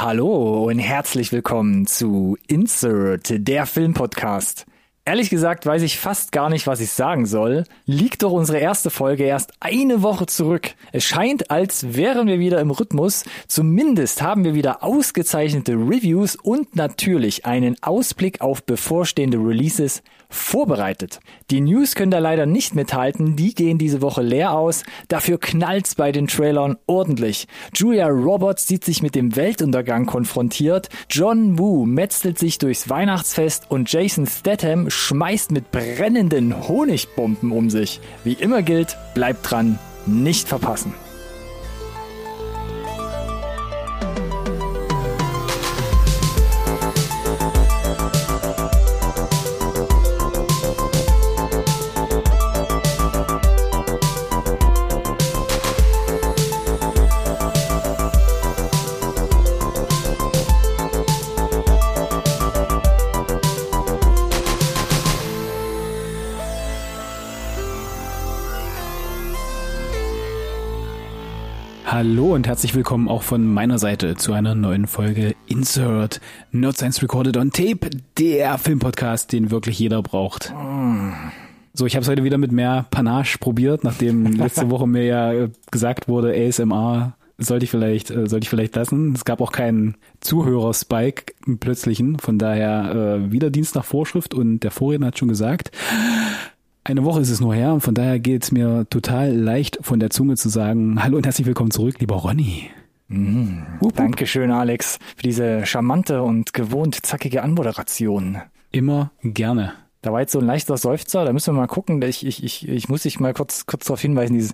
Hallo und herzlich willkommen zu Insert, der Filmpodcast. Ehrlich gesagt weiß ich fast gar nicht, was ich sagen soll. Liegt doch unsere erste Folge erst eine Woche zurück. Es scheint, als wären wir wieder im Rhythmus. Zumindest haben wir wieder ausgezeichnete Reviews und natürlich einen Ausblick auf bevorstehende Releases vorbereitet. Die News können da leider nicht mithalten, die gehen diese Woche leer aus, dafür knallt's bei den Trailern ordentlich. Julia Roberts sieht sich mit dem Weltuntergang konfrontiert, John Woo metzelt sich durchs Weihnachtsfest und Jason Statham schmeißt mit brennenden Honigbomben um sich. Wie immer gilt, bleibt dran, nicht verpassen. Hallo und herzlich willkommen auch von meiner Seite zu einer neuen Folge Insert Not Science Recorded on Tape, der Filmpodcast, den wirklich jeder braucht. So, ich habe es heute wieder mit mehr Panache probiert, nachdem letzte Woche mir ja gesagt wurde, ASMR sollte ich vielleicht äh, sollte ich vielleicht lassen. Es gab auch keinen Zuhörer-Spike plötzlichen, von daher äh, wieder Dienst nach Vorschrift und der Vorredner hat schon gesagt, eine Woche ist es nur her und von daher geht es mir total leicht von der Zunge zu sagen, hallo und herzlich willkommen zurück, lieber Ronny. Mm, Dankeschön, Alex, für diese charmante und gewohnt zackige Anmoderation. Immer gerne. Da war jetzt so ein leichter Seufzer, da müssen wir mal gucken. Ich, ich, ich, ich muss dich mal kurz, kurz darauf hinweisen, dieses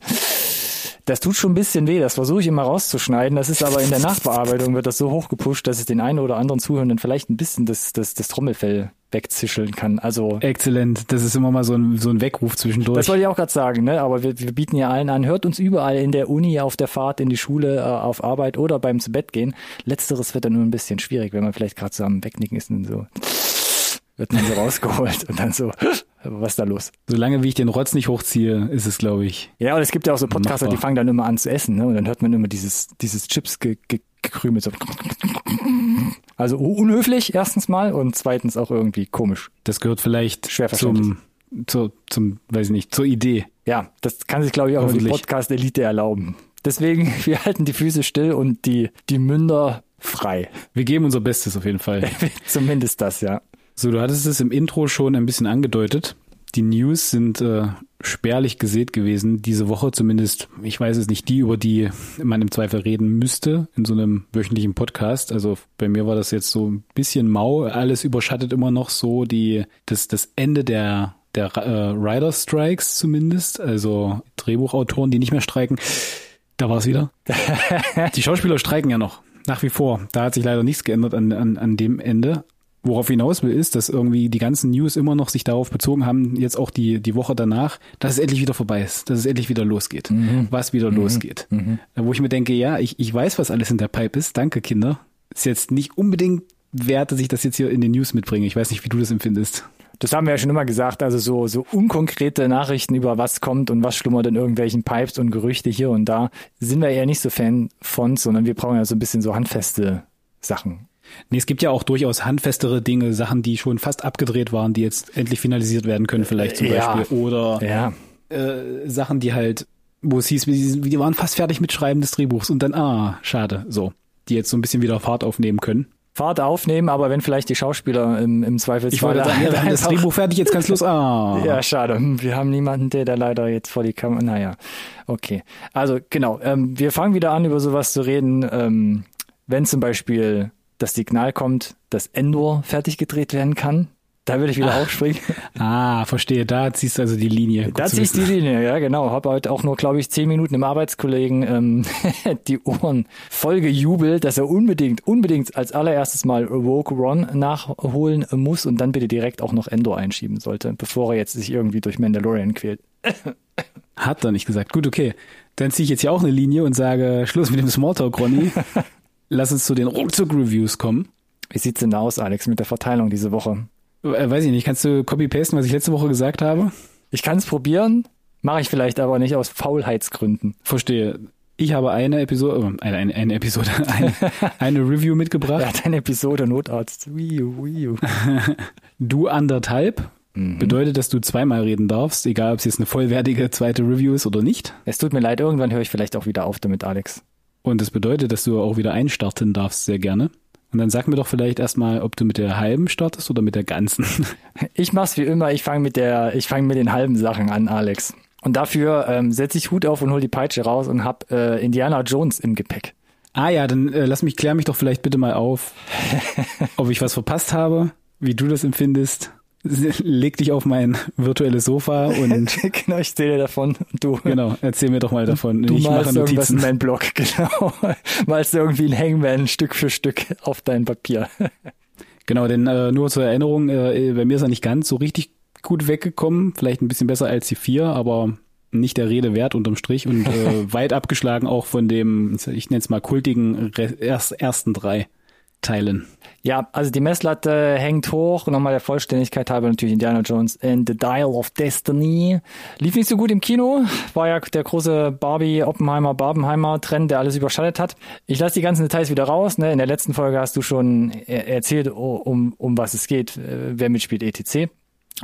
das tut schon ein bisschen weh, das versuche ich immer rauszuschneiden. Das ist aber in der Nachbearbeitung wird das so hochgepusht, dass es den einen oder anderen Zuhörenden vielleicht ein bisschen das, das, das Trommelfell wegzischeln kann. Also Exzellent. Das ist immer mal so ein, so ein Weckruf zwischendurch. Das wollte ich auch gerade sagen, ne? Aber wir, wir bieten ja allen an, hört uns überall in der Uni, auf der Fahrt, in die Schule, äh, auf Arbeit oder beim zu Bett gehen. Letzteres wird dann nur ein bisschen schwierig, wenn man vielleicht gerade so am Wegnicken ist und so wird man so rausgeholt und dann so, was ist da los? Solange wie ich den Rotz nicht hochziehe, ist es, glaube ich. Ja, und es gibt ja auch so Podcaster, machbar. die fangen dann immer an zu essen, ne? Und dann hört man immer dieses, dieses Chips ge ge gekrümelt so. Also unhöflich erstens mal und zweitens auch irgendwie komisch. Das gehört vielleicht Schwer zum, zur, zum, weiß ich nicht, zur Idee. Ja, das kann sich, glaube ich, auch die Podcast-Elite erlauben. Deswegen, wir halten die Füße still und die, die Münder frei. Wir geben unser Bestes auf jeden Fall. Zumindest das, ja. So, du hattest es im Intro schon ein bisschen angedeutet. Die News sind äh, spärlich gesät gewesen diese Woche, zumindest, ich weiß es nicht, die, über die man im Zweifel reden müsste in so einem wöchentlichen Podcast. Also bei mir war das jetzt so ein bisschen mau. Alles überschattet immer noch so die, das, das Ende der, der äh, Rider Strikes zumindest, also Drehbuchautoren, die nicht mehr streiken. Da war es wieder. die Schauspieler streiken ja noch. Nach wie vor. Da hat sich leider nichts geändert an, an, an dem Ende worauf hinaus will, ist, dass irgendwie die ganzen News immer noch sich darauf bezogen haben, jetzt auch die, die Woche danach, dass es endlich wieder vorbei ist, dass es endlich wieder losgeht, mhm. was wieder mhm. losgeht. Mhm. Wo ich mir denke, ja, ich, ich weiß, was alles in der Pipe ist, danke Kinder. Ist jetzt nicht unbedingt wert, dass ich das jetzt hier in den News mitbringe. Ich weiß nicht, wie du das empfindest. Das haben wir ja schon immer gesagt, also so, so unkonkrete Nachrichten über was kommt und was schlummert in irgendwelchen Pipes und Gerüchte hier und da, sind wir eher nicht so Fan von, sondern wir brauchen ja so ein bisschen so handfeste Sachen. Nee, es gibt ja auch durchaus handfestere Dinge, Sachen, die schon fast abgedreht waren, die jetzt endlich finalisiert werden können, vielleicht zum ja. Beispiel. Oder ja. äh, Sachen, die halt, wo es hieß, die waren fast fertig mit Schreiben des Drehbuchs und dann, ah, schade, so. Die jetzt so ein bisschen wieder Fahrt aufnehmen können. Fahrt aufnehmen, aber wenn vielleicht die Schauspieler im, im Zweifelsfall. Ich wollte sagen, ja, das Drehbuch fertig, jetzt kann's los. Ah. Ja, schade. Wir haben niemanden, der da leider jetzt vor die Kamera. Naja, okay. Also genau, ähm, wir fangen wieder an, über sowas zu reden, ähm, wenn zum Beispiel das Signal kommt, dass Endor fertig gedreht werden kann. Da würde ich wieder ah. aufspringen. Ah, verstehe. Da ziehst du also die Linie. Da ziehst du die Linie, ja genau. Habe heute auch nur, glaube ich, zehn Minuten im Arbeitskollegen ähm, die Ohren voll gejubelt, dass er unbedingt, unbedingt als allererstes mal Rogue Ron nachholen muss und dann bitte direkt auch noch Endor einschieben sollte, bevor er jetzt sich irgendwie durch Mandalorian quält. Hat er nicht gesagt. Gut, okay. Dann ziehe ich jetzt hier auch eine Linie und sage Schluss mit dem Smalltalk, Ronny. lass uns zu den Ruckzuck-Reviews kommen. Wie sieht's denn aus, Alex, mit der Verteilung diese Woche? Äh, weiß ich nicht. Kannst du copy-pasten, was ich letzte Woche gesagt habe? Ich kann es probieren, mache ich vielleicht aber nicht aus Faulheitsgründen. Verstehe. Ich habe eine Episode, äh, eine, eine, eine Episode, eine, eine Review mitgebracht. Er hat eine Episode Notarzt. Du anderthalb Mhm. bedeutet, dass du zweimal reden darfst, egal ob es jetzt eine vollwertige zweite Review ist oder nicht. Es tut mir leid, irgendwann höre ich vielleicht auch wieder auf damit, Alex. Und das bedeutet, dass du auch wieder einstarten darfst, sehr gerne. Und dann sag mir doch vielleicht erstmal, ob du mit der halben startest oder mit der ganzen. Ich mach's wie immer, ich fange mit der, ich fange mit den halben Sachen an, Alex. Und dafür ähm, setze ich Hut auf und hol die Peitsche raus und hab äh, Indiana Jones im Gepäck. ah ja, dann äh, lass mich, klär mich doch vielleicht bitte mal auf, ob ich was verpasst habe, wie du das empfindest. Leg dich auf mein virtuelles Sofa und genau, ich zähle davon und du. genau, erzähl mir doch mal davon. Du ich mache malst in Notizen. deinen Blog, genau. malst irgendwie ein Hangman Stück für Stück auf dein Papier. Genau, denn äh, nur zur Erinnerung, äh, bei mir ist er nicht ganz so richtig gut weggekommen, vielleicht ein bisschen besser als die vier, aber nicht der Rede wert unterm Strich und äh, weit abgeschlagen auch von dem, ich nenne es mal kultigen ersten drei Teilen. Ja, also die Messlatte hängt hoch. Nochmal der Vollständigkeit halber natürlich Indiana Jones and the Dial of Destiny. Lief nicht so gut im Kino. War ja der große Barbie, Oppenheimer, Barbenheimer Trend, der alles überschattet hat. Ich lasse die ganzen Details wieder raus. Ne? In der letzten Folge hast du schon er erzählt, um, um was es geht, äh, wer mitspielt, etc.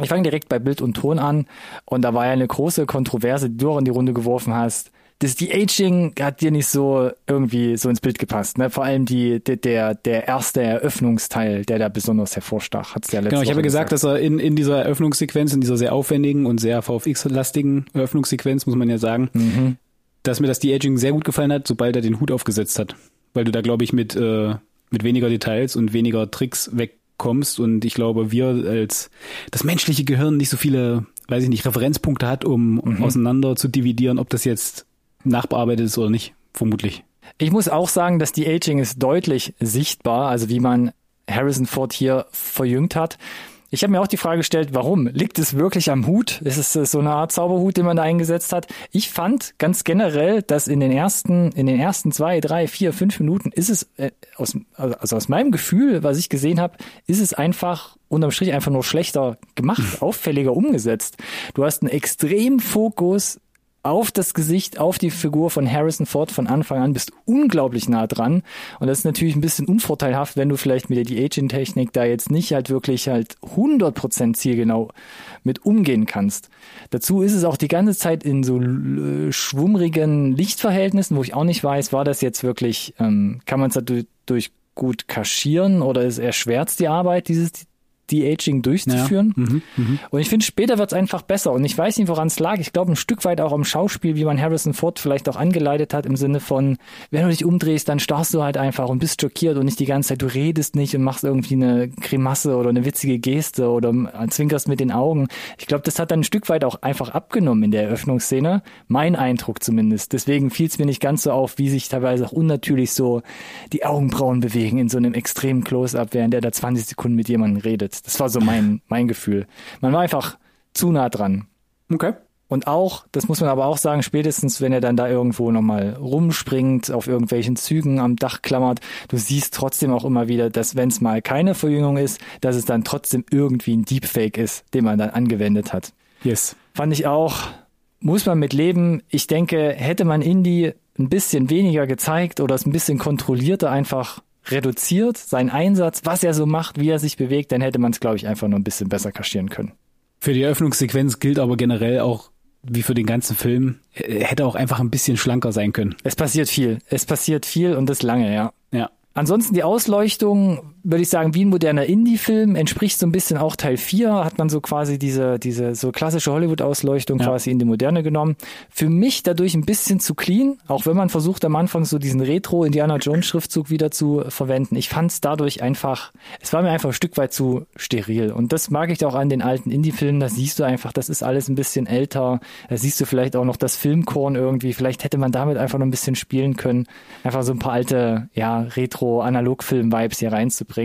Ich fange direkt bei Bild und Ton an. Und da war ja eine große Kontroverse, die du auch in die Runde geworfen hast. Das De-Aging hat dir nicht so irgendwie so ins Bild gepasst. Ne? Vor allem die, der, der, der erste Eröffnungsteil, der da besonders hervorstach, hat's ja letzte Genau, ich habe gesagt, dass er in, in dieser Eröffnungssequenz, in dieser sehr aufwendigen und sehr VFX-lastigen Eröffnungssequenz, muss man ja sagen, Mhm. dass mir das De-Aging sehr gut gefallen hat, sobald er den Hut aufgesetzt hat. Weil du da, glaube ich, mit, äh, mit weniger Details und weniger Tricks wegkommst. Und ich glaube, wir als das menschliche Gehirn nicht so viele, weiß ich nicht, Referenzpunkte hat, um Mhm. auseinander zu dividieren, ob das jetzt nachbearbeitet ist oder nicht. Vermutlich. Ich muss auch sagen, dass die Aging ist deutlich sichtbar, also wie man Harrison Ford hier verjüngt hat. Ich habe mir auch die Frage gestellt, warum? Liegt es wirklich am Hut? Ist es äh, so eine Art Zauberhut, den man da eingesetzt hat? Ich fand ganz generell, dass in den ersten, in den ersten zwei, drei, vier, fünf Minuten ist es äh, aus, also aus meinem Gefühl, was ich gesehen habe, ist es einfach unterm Strich einfach nur schlechter gemacht, auffälliger umgesetzt. Du hast einen extremen Fokus auf das Gesicht, auf die Figur von Harrison Ford von Anfang an, bist unglaublich nah dran. Und das ist natürlich ein bisschen unvorteilhaft, wenn du vielleicht mit der De-Aging-Technik da jetzt nicht halt wirklich halt 100% zielgenau mit umgehen kannst. Dazu ist es auch die ganze Zeit in so äh, schwummrigen Lichtverhältnissen, wo ich auch nicht weiß, war das jetzt wirklich, ähm, kann man es dadurch durch gut kaschieren oder ist erschwert die Arbeit, dieses De-Aging durchzuführen. Ja. Mhm, mhm. Und ich finde, später wird's einfach besser. Und ich weiß nicht, woran es lag. Ich glaube, ein Stück weit auch am Schauspiel, wie man Harrison Ford vielleicht auch angeleitet hat, im Sinne von, wenn du dich umdrehst, dann starrst du halt einfach und bist schockiert und nicht die ganze Zeit, du redest nicht und machst irgendwie eine Grimasse oder eine witzige Geste oder zwinkerst mit den Augen. Ich glaube, das hat dann ein Stück weit auch einfach abgenommen in der Eröffnungsszene. Mein Eindruck zumindest. Deswegen fiel es mir nicht ganz so auf, wie sich teilweise auch unnatürlich so die Augenbrauen bewegen in so einem extremen Close-Up, während er da 20 Sekunden mit jemandem redet. Das war so mein, mein Gefühl. Man war einfach zu nah dran. Okay. Und auch, das muss man aber auch sagen, spätestens wenn er dann da irgendwo nochmal rumspringt, auf irgendwelchen Zügen am Dach klammert, du siehst trotzdem auch immer wieder, dass wenn es mal keine Verjüngung ist, dass es dann trotzdem irgendwie ein Deepfake ist, den man dann angewendet hat. Yes. Fand ich auch, muss man mit leben. Ich denke, hätte man Indie ein bisschen weniger gezeigt oder es ein bisschen kontrollierter einfach reduziert, seinen Einsatz, was er so macht, wie er sich bewegt, dann hätte man es, glaube ich, einfach nur ein bisschen besser kaschieren können. Für die Eröffnungssequenz gilt aber generell auch, wie für den ganzen Film, äh, hätte auch einfach ein bisschen schlanker sein können. Es passiert viel. Es passiert viel und das lange, ja. Ja. Ansonsten die Ausleuchtung, würde ich sagen, wie ein moderner Indie-Film, entspricht so ein bisschen auch Teil 4, hat man so quasi diese, diese so klassische Hollywood-Ausleuchtung Ja. quasi in die Moderne genommen. Für mich dadurch ein bisschen zu clean, auch wenn man versucht am Anfang so diesen Retro-Indiana-Jones-Schriftzug wieder zu verwenden. Ich fand es dadurch einfach, es war mir einfach ein Stück weit zu steril. Und das mag ich auch an den alten Indie-Filmen, da siehst du einfach, das ist alles ein bisschen älter, da siehst du vielleicht auch noch das Filmkorn irgendwie, vielleicht hätte man damit einfach noch ein bisschen spielen können, einfach so ein paar alte, ja, Retro-Analog-Film-Vibes hier reinzubringen.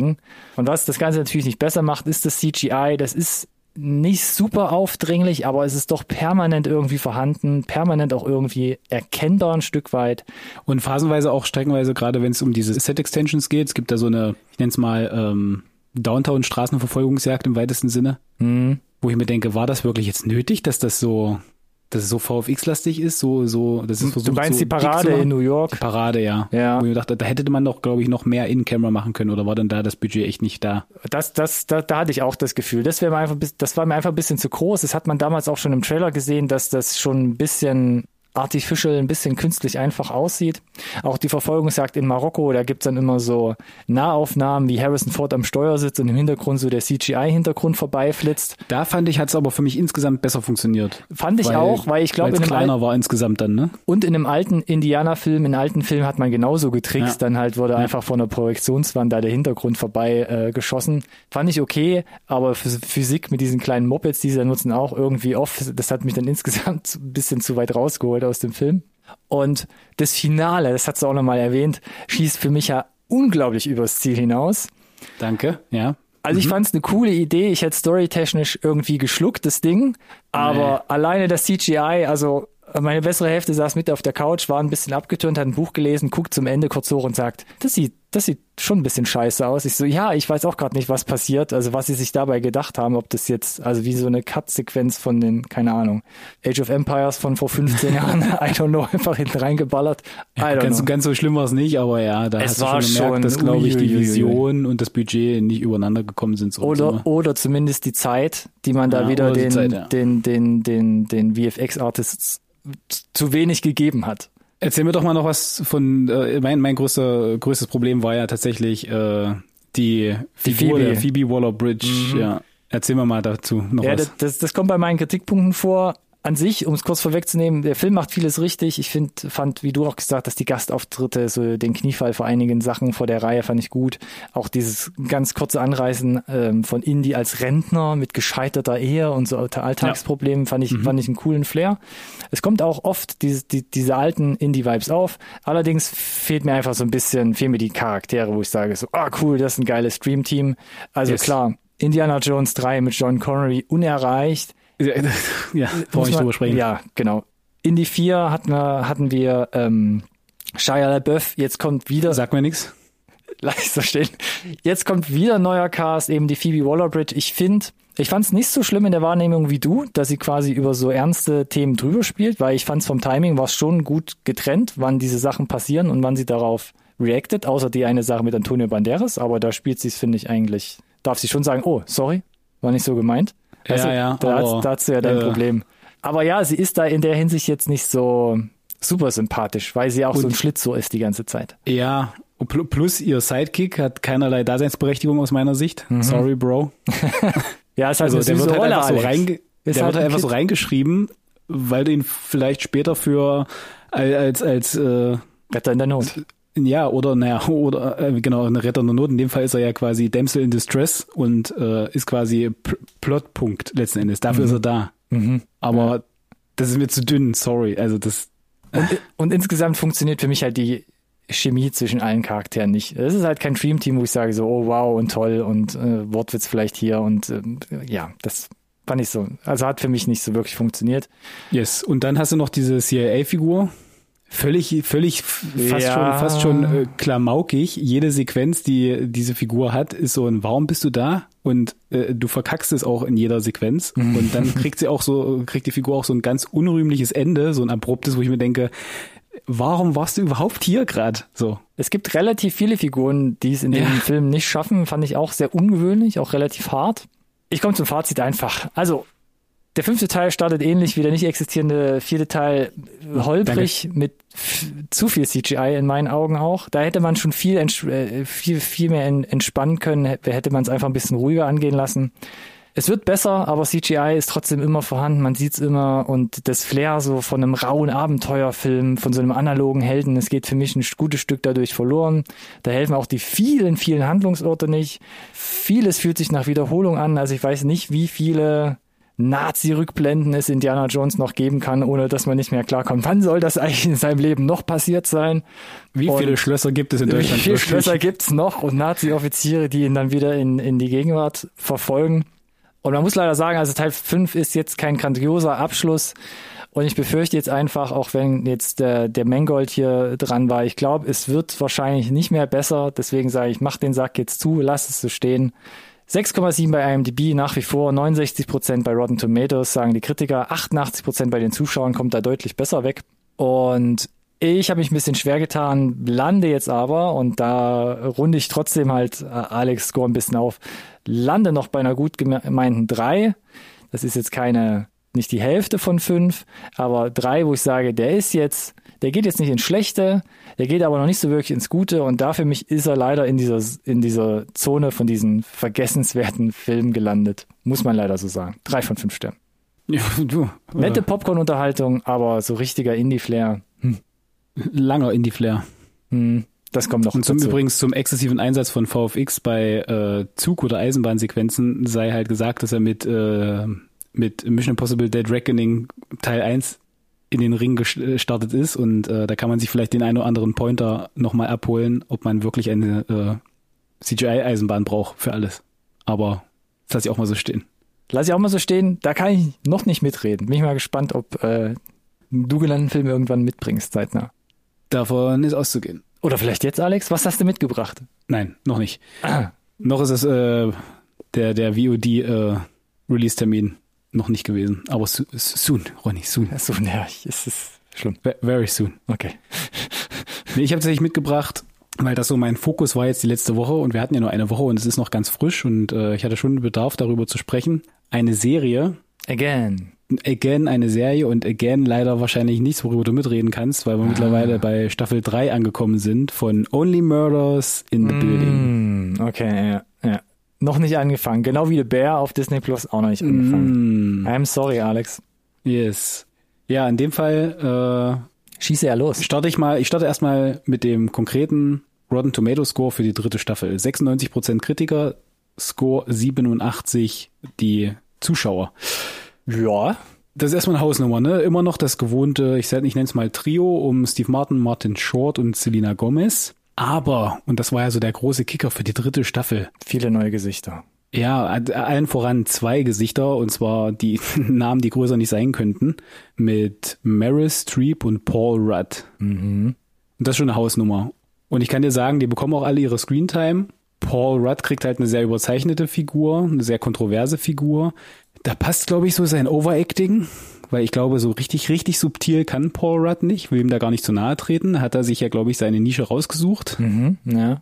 Und was das Ganze natürlich nicht besser macht, ist das CGI, das ist nicht super aufdringlich, aber es ist doch permanent irgendwie vorhanden, permanent auch irgendwie erkennbar ein Stück weit. Und phasenweise auch streckenweise, gerade wenn es um diese Set-Extensions geht, es gibt da so eine, ich nenne es mal, ähm, Downtown-Straßenverfolgungsjagd im weitesten Sinne, Hm. wo ich mir denke, war das wirklich jetzt nötig, dass das so dass es so VFX-lastig ist, so, so, das ist versucht, Du meinst so die Parade in New York? Die Parade, ja. Ja. Wo ich mir dachte, da hätte man doch, glaube ich, noch mehr In-Camera machen können oder war denn da das Budget echt nicht da? Das, das, da, da hatte ich auch das Gefühl. Das, wäre mir einfach, das war mir einfach ein bisschen zu groß. Das hat man damals auch schon im Trailer gesehen, dass das schon ein bisschen artificial, ein bisschen künstlich einfach aussieht. Auch die Verfolgungsjagd in Marokko, da gibt's dann immer so Nahaufnahmen, wie Harrison Ford am Steuer sitzt und im Hintergrund so der CGI-Hintergrund vorbeiflitzt. Da fand ich, hat es aber für mich insgesamt besser funktioniert. Fand ich auch, weil ich glaube, weil kleiner war insgesamt dann, ne? und in einem alten Indianer-Film, in alten Film hat man genauso getrickst, Ja. dann halt wurde einfach von der Projektionswand da der Hintergrund vorbei äh, geschossen. Fand ich okay, aber Phys- Physik mit diesen kleinen Mopeds, die sie da nutzen, auch irgendwie off. Das hat mich dann insgesamt ein bisschen zu weit rausgeholt aus dem Film. Und das Finale, das hat sie auch nochmal erwähnt, schießt für mich ja unglaublich übers Ziel hinaus. Danke, ja. Also ich fand es eine coole Idee. Ich hätte storytechnisch irgendwie geschluckt, das Ding. Aber alleine das CGI, also meine bessere Hälfte saß mit auf der Couch, war ein bisschen abgeturnt, hat ein Buch gelesen, guckt zum Ende kurz hoch und sagt, das sieht, das sieht schon ein bisschen scheiße aus. Ich so, ja, ich weiß auch gerade nicht, was passiert, also was sie sich dabei gedacht haben, ob das jetzt, also wie so eine Cut-Sequenz von den, keine Ahnung, Age of Empires von vor 15 Jahren, I don't know, einfach hinten reingeballert. I don't Ganz, know. ganz so schlimm war es nicht, aber ja, da Es hast du war schon gemerkt, schon- dass, glaube ich, die. Vision und das Budget nicht übereinander gekommen sind. So Oder, so. oder zumindest die Zeit, die man da Ja, wieder den, Zeit, ja. den, den, den, den VFX-Artists zu wenig gegeben hat. Erzähl mir doch mal noch was von, äh, mein, mein größter, größtes Problem war ja tatsächlich äh, die Figur Phoebe. der Phoebe Waller-Bridge. Ja. Erzähl mir mal dazu noch Ja, was. das, das kommt bei meinen Kritikpunkten vor. An sich, um es kurz vorwegzunehmen, der Film macht vieles richtig. Ich find, fand, wie du auch gesagt hast, die Gastauftritte, so den Kniefall vor einigen Sachen vor der Reihe fand ich gut. Auch dieses ganz kurze Anreißen ähm, von Indy als Rentner mit gescheiterter Ehe und so Alltagsproblemen fand ich, fand ich einen coolen Flair. Es kommt auch oft diese, die, diese alten Indie-Vibes auf. Allerdings fehlt mir einfach so ein bisschen, fehlen mir die Charaktere, wo ich sage so, ah cool, das ist ein geiles Stream-Team. Also Yes. klar, Indiana Jones 3 mit John Connery unerreicht. Ja, brauche ich drüber sprechen. Ja, genau. In die 4 hatten wir, hatten wir ähm, Shia LaBeouf, jetzt kommt wieder, Sag mir nichts. leise stehen, jetzt kommt wieder ein neuer Cast, eben die Phoebe Waller-Bridge. Ich finde, ich fand es nicht so schlimm in der Wahrnehmung wie du, dass sie quasi über so ernste Themen drüber spielt, weil ich fand es vom Timing war es schon gut getrennt, wann diese Sachen passieren und wann sie darauf reacted, außer die eine Sache mit Antonio Banderas, aber da spielt sie es, finde ich, eigentlich, darf sie schon sagen, oh, sorry, war nicht so gemeint. Ja, Weißt du, ja, Da, aber, hast, da hast du ja dein äh, Problem. Aber ja, sie ist da in der Hinsicht jetzt nicht so super sympathisch, weil sie auch so ein Und- Schlitzohr ist die ganze Zeit. Ja, und pl- plus ihr Sidekick hat keinerlei Daseinsberechtigung aus meiner Sicht. Mhm. Sorry, Bro. Ja, ist halt Also eine der wird halt Rolle, einfach so reinge Ist der halt wird halt ein einfach so reingeschrieben, weil du ihn vielleicht später für als als äh, Retter in der Not. Ja oder naja oder äh, genau eine Retter nur Not. In dem Fall ist er ja quasi Damsel in Distress und äh, ist quasi P Plotpunkt letzten Endes. Dafür ist er da. Mhm. Aber das ist mir zu dünn. Sorry. Also das Und, und insgesamt funktioniert für mich halt die Chemie zwischen allen Charakteren nicht. Es ist halt kein Dream-Team, wo ich sage so, oh wow und toll und äh, Wortwitz vielleicht hier und ähm, ja, das fand ich so. Also hat für mich nicht so wirklich funktioniert. Yes. Und dann hast du noch diese CIA-Figur. Völlig, völlig fast Ja. schon, fast schon äh, klamaukig. Jede Sequenz, die diese Figur hat, ist so ein Warum bist du da? Und äh, du verkackst es auch in jeder Sequenz. Und dann kriegt sie auch so, kriegt die Figur auch so ein ganz unrühmliches Ende, so ein abruptes, wo ich mir denke, warum warst du überhaupt hier gerade? So. Es gibt relativ viele Figuren, die es in Ja. dem Film nicht schaffen, fand ich auch sehr ungewöhnlich, auch relativ hart. Ich komme zum Fazit einfach. Also, der fünfte Teil startet ähnlich wie der nicht existierende vierte Teil holprig mit f- zu viel CGI in meinen Augen auch. Da hätte man schon viel, äh, viel, viel mehr en- entspannen können, Hä- hätte man es einfach ein bisschen ruhiger angehen lassen. Es wird besser, aber CGI ist trotzdem immer vorhanden, man sieht's immer und das Flair so von einem rauen Abenteuerfilm, von so einem analogen Helden, es geht für mich ein gutes Stück dadurch verloren. Da helfen auch die vielen, vielen Handlungsorte nicht. Vieles fühlt sich nach Wiederholung an, also ich weiß nicht, wie viele Nazi-Rückblenden es Indiana Jones noch geben kann, ohne dass man nicht mehr klarkommt. Wann soll das eigentlich in seinem Leben noch passiert sein? Wie Und viele Schlösser gibt es in Wie Deutschland? viele wirklich? Schlösser gibt's noch und Nazi-Offiziere, die ihn dann wieder in, in die Gegenwart verfolgen? Und man muss leider sagen, also Teil 5 ist jetzt kein grandioser Abschluss. Und ich befürchte jetzt einfach, auch wenn jetzt der, der Mangold hier dran war, ich glaube, es wird wahrscheinlich nicht mehr besser. Deswegen sage ich, mach den Sack jetzt zu, lass es so stehen. 6,7 bei IMDb nach wie vor, 69% bei Rotten Tomatoes sagen die Kritiker, 88% bei den Zuschauern kommt da deutlich besser weg. Und ich habe mich ein bisschen schwer getan, lande jetzt aber, und da runde ich trotzdem halt äh, Alex Score ein bisschen auf, lande noch bei einer gut gemeinten 3. Das ist jetzt keine, nicht die Hälfte von 5, aber 3, wo ich sage, der ist jetzt, der geht jetzt nicht ins Schlechte, der geht aber noch nicht so wirklich ins Gute und da für mich ist er leider in dieser, in dieser Zone von diesen vergessenswerten Filmen gelandet. Muss man leider so sagen. Drei von fünf Sternen. Ja, du. Nette Popcorn-Unterhaltung, aber so richtiger Indie-Flair. Hm. Langer Indie-Flair. Hm. Das kommt noch Und zum dazu. übrigens zum exzessiven Einsatz von VFX bei äh, Zug- oder Eisenbahnsequenzen sei halt gesagt, dass er mit, äh, mit Mission Impossible Dead Reckoning Teil 1 in den Ring gestartet ist und äh, da kann man sich vielleicht den einen oder anderen Pointer nochmal abholen, ob man wirklich eine äh, CGI-Eisenbahn braucht für alles. Aber das lasse ich auch mal so stehen. Lass ich auch mal so stehen, da kann ich noch nicht mitreden. Bin ich mal gespannt, ob äh, du genannten Film irgendwann mitbringst, zeitnah. Davon ist auszugehen. Oder vielleicht jetzt, Alex? Was hast du mitgebracht? Nein, noch nicht. Ah, Noch ist es äh, der, der VOD-Release-Termin noch nicht gewesen. Aber so, soon, Ronny, soon. so nervig. Es ist schlimm. Ve- Very soon. Okay. Nee, ich habe tatsächlich mitgebracht, weil das so mein Fokus war jetzt die letzte Woche und wir hatten ja nur eine Woche und es ist noch ganz frisch und äh, ich hatte schon Bedarf darüber zu sprechen. Eine Serie, Again. again eine Serie und again leider wahrscheinlich nichts, worüber du mitreden kannst, weil wir mittlerweile bei Staffel 3 angekommen sind von Only Murders in the Building. Mm, okay, ja, ja. Noch nicht angefangen. Genau wie The Bear auf Disney Plus auch noch nicht angefangen. Mm, I'm sorry, Alex. yes. Ja, in dem Fall Schieße ja äh, los. starte ich mal, ich starte erstmal mit dem konkreten Rotten Tomato Score für die dritte Staffel. 96% Kritiker, Score 87 die Zuschauer. Ja. Das ist erstmal eine Hausnummer, ne? Immer noch das gewohnte, ich, ich nenne es mal Trio um Steve Martin, Martin Short und Selena Gomez. Aber, und das war ja so der große Kicker für die dritte Staffel, Viele neue Gesichter. ja, allen voran zwei Gesichter, und zwar die Namen, die größer nicht sein könnten, mit Meryl Streep und Paul Rudd. Mhm. Und das ist schon eine Hausnummer. Und ich kann dir sagen, die bekommen auch alle ihre Screentime. Paul Rudd kriegt halt eine sehr überzeichnete Figur, eine sehr kontroverse Figur. Da passt, glaube ich, so sein Overacting, weil ich glaube, so richtig, richtig subtil kann Paul Rudd nicht, will ihm da gar nicht zu nahe treten. Hat er sich ja, glaube ich, seine Nische rausgesucht. Mhm. Ja. Und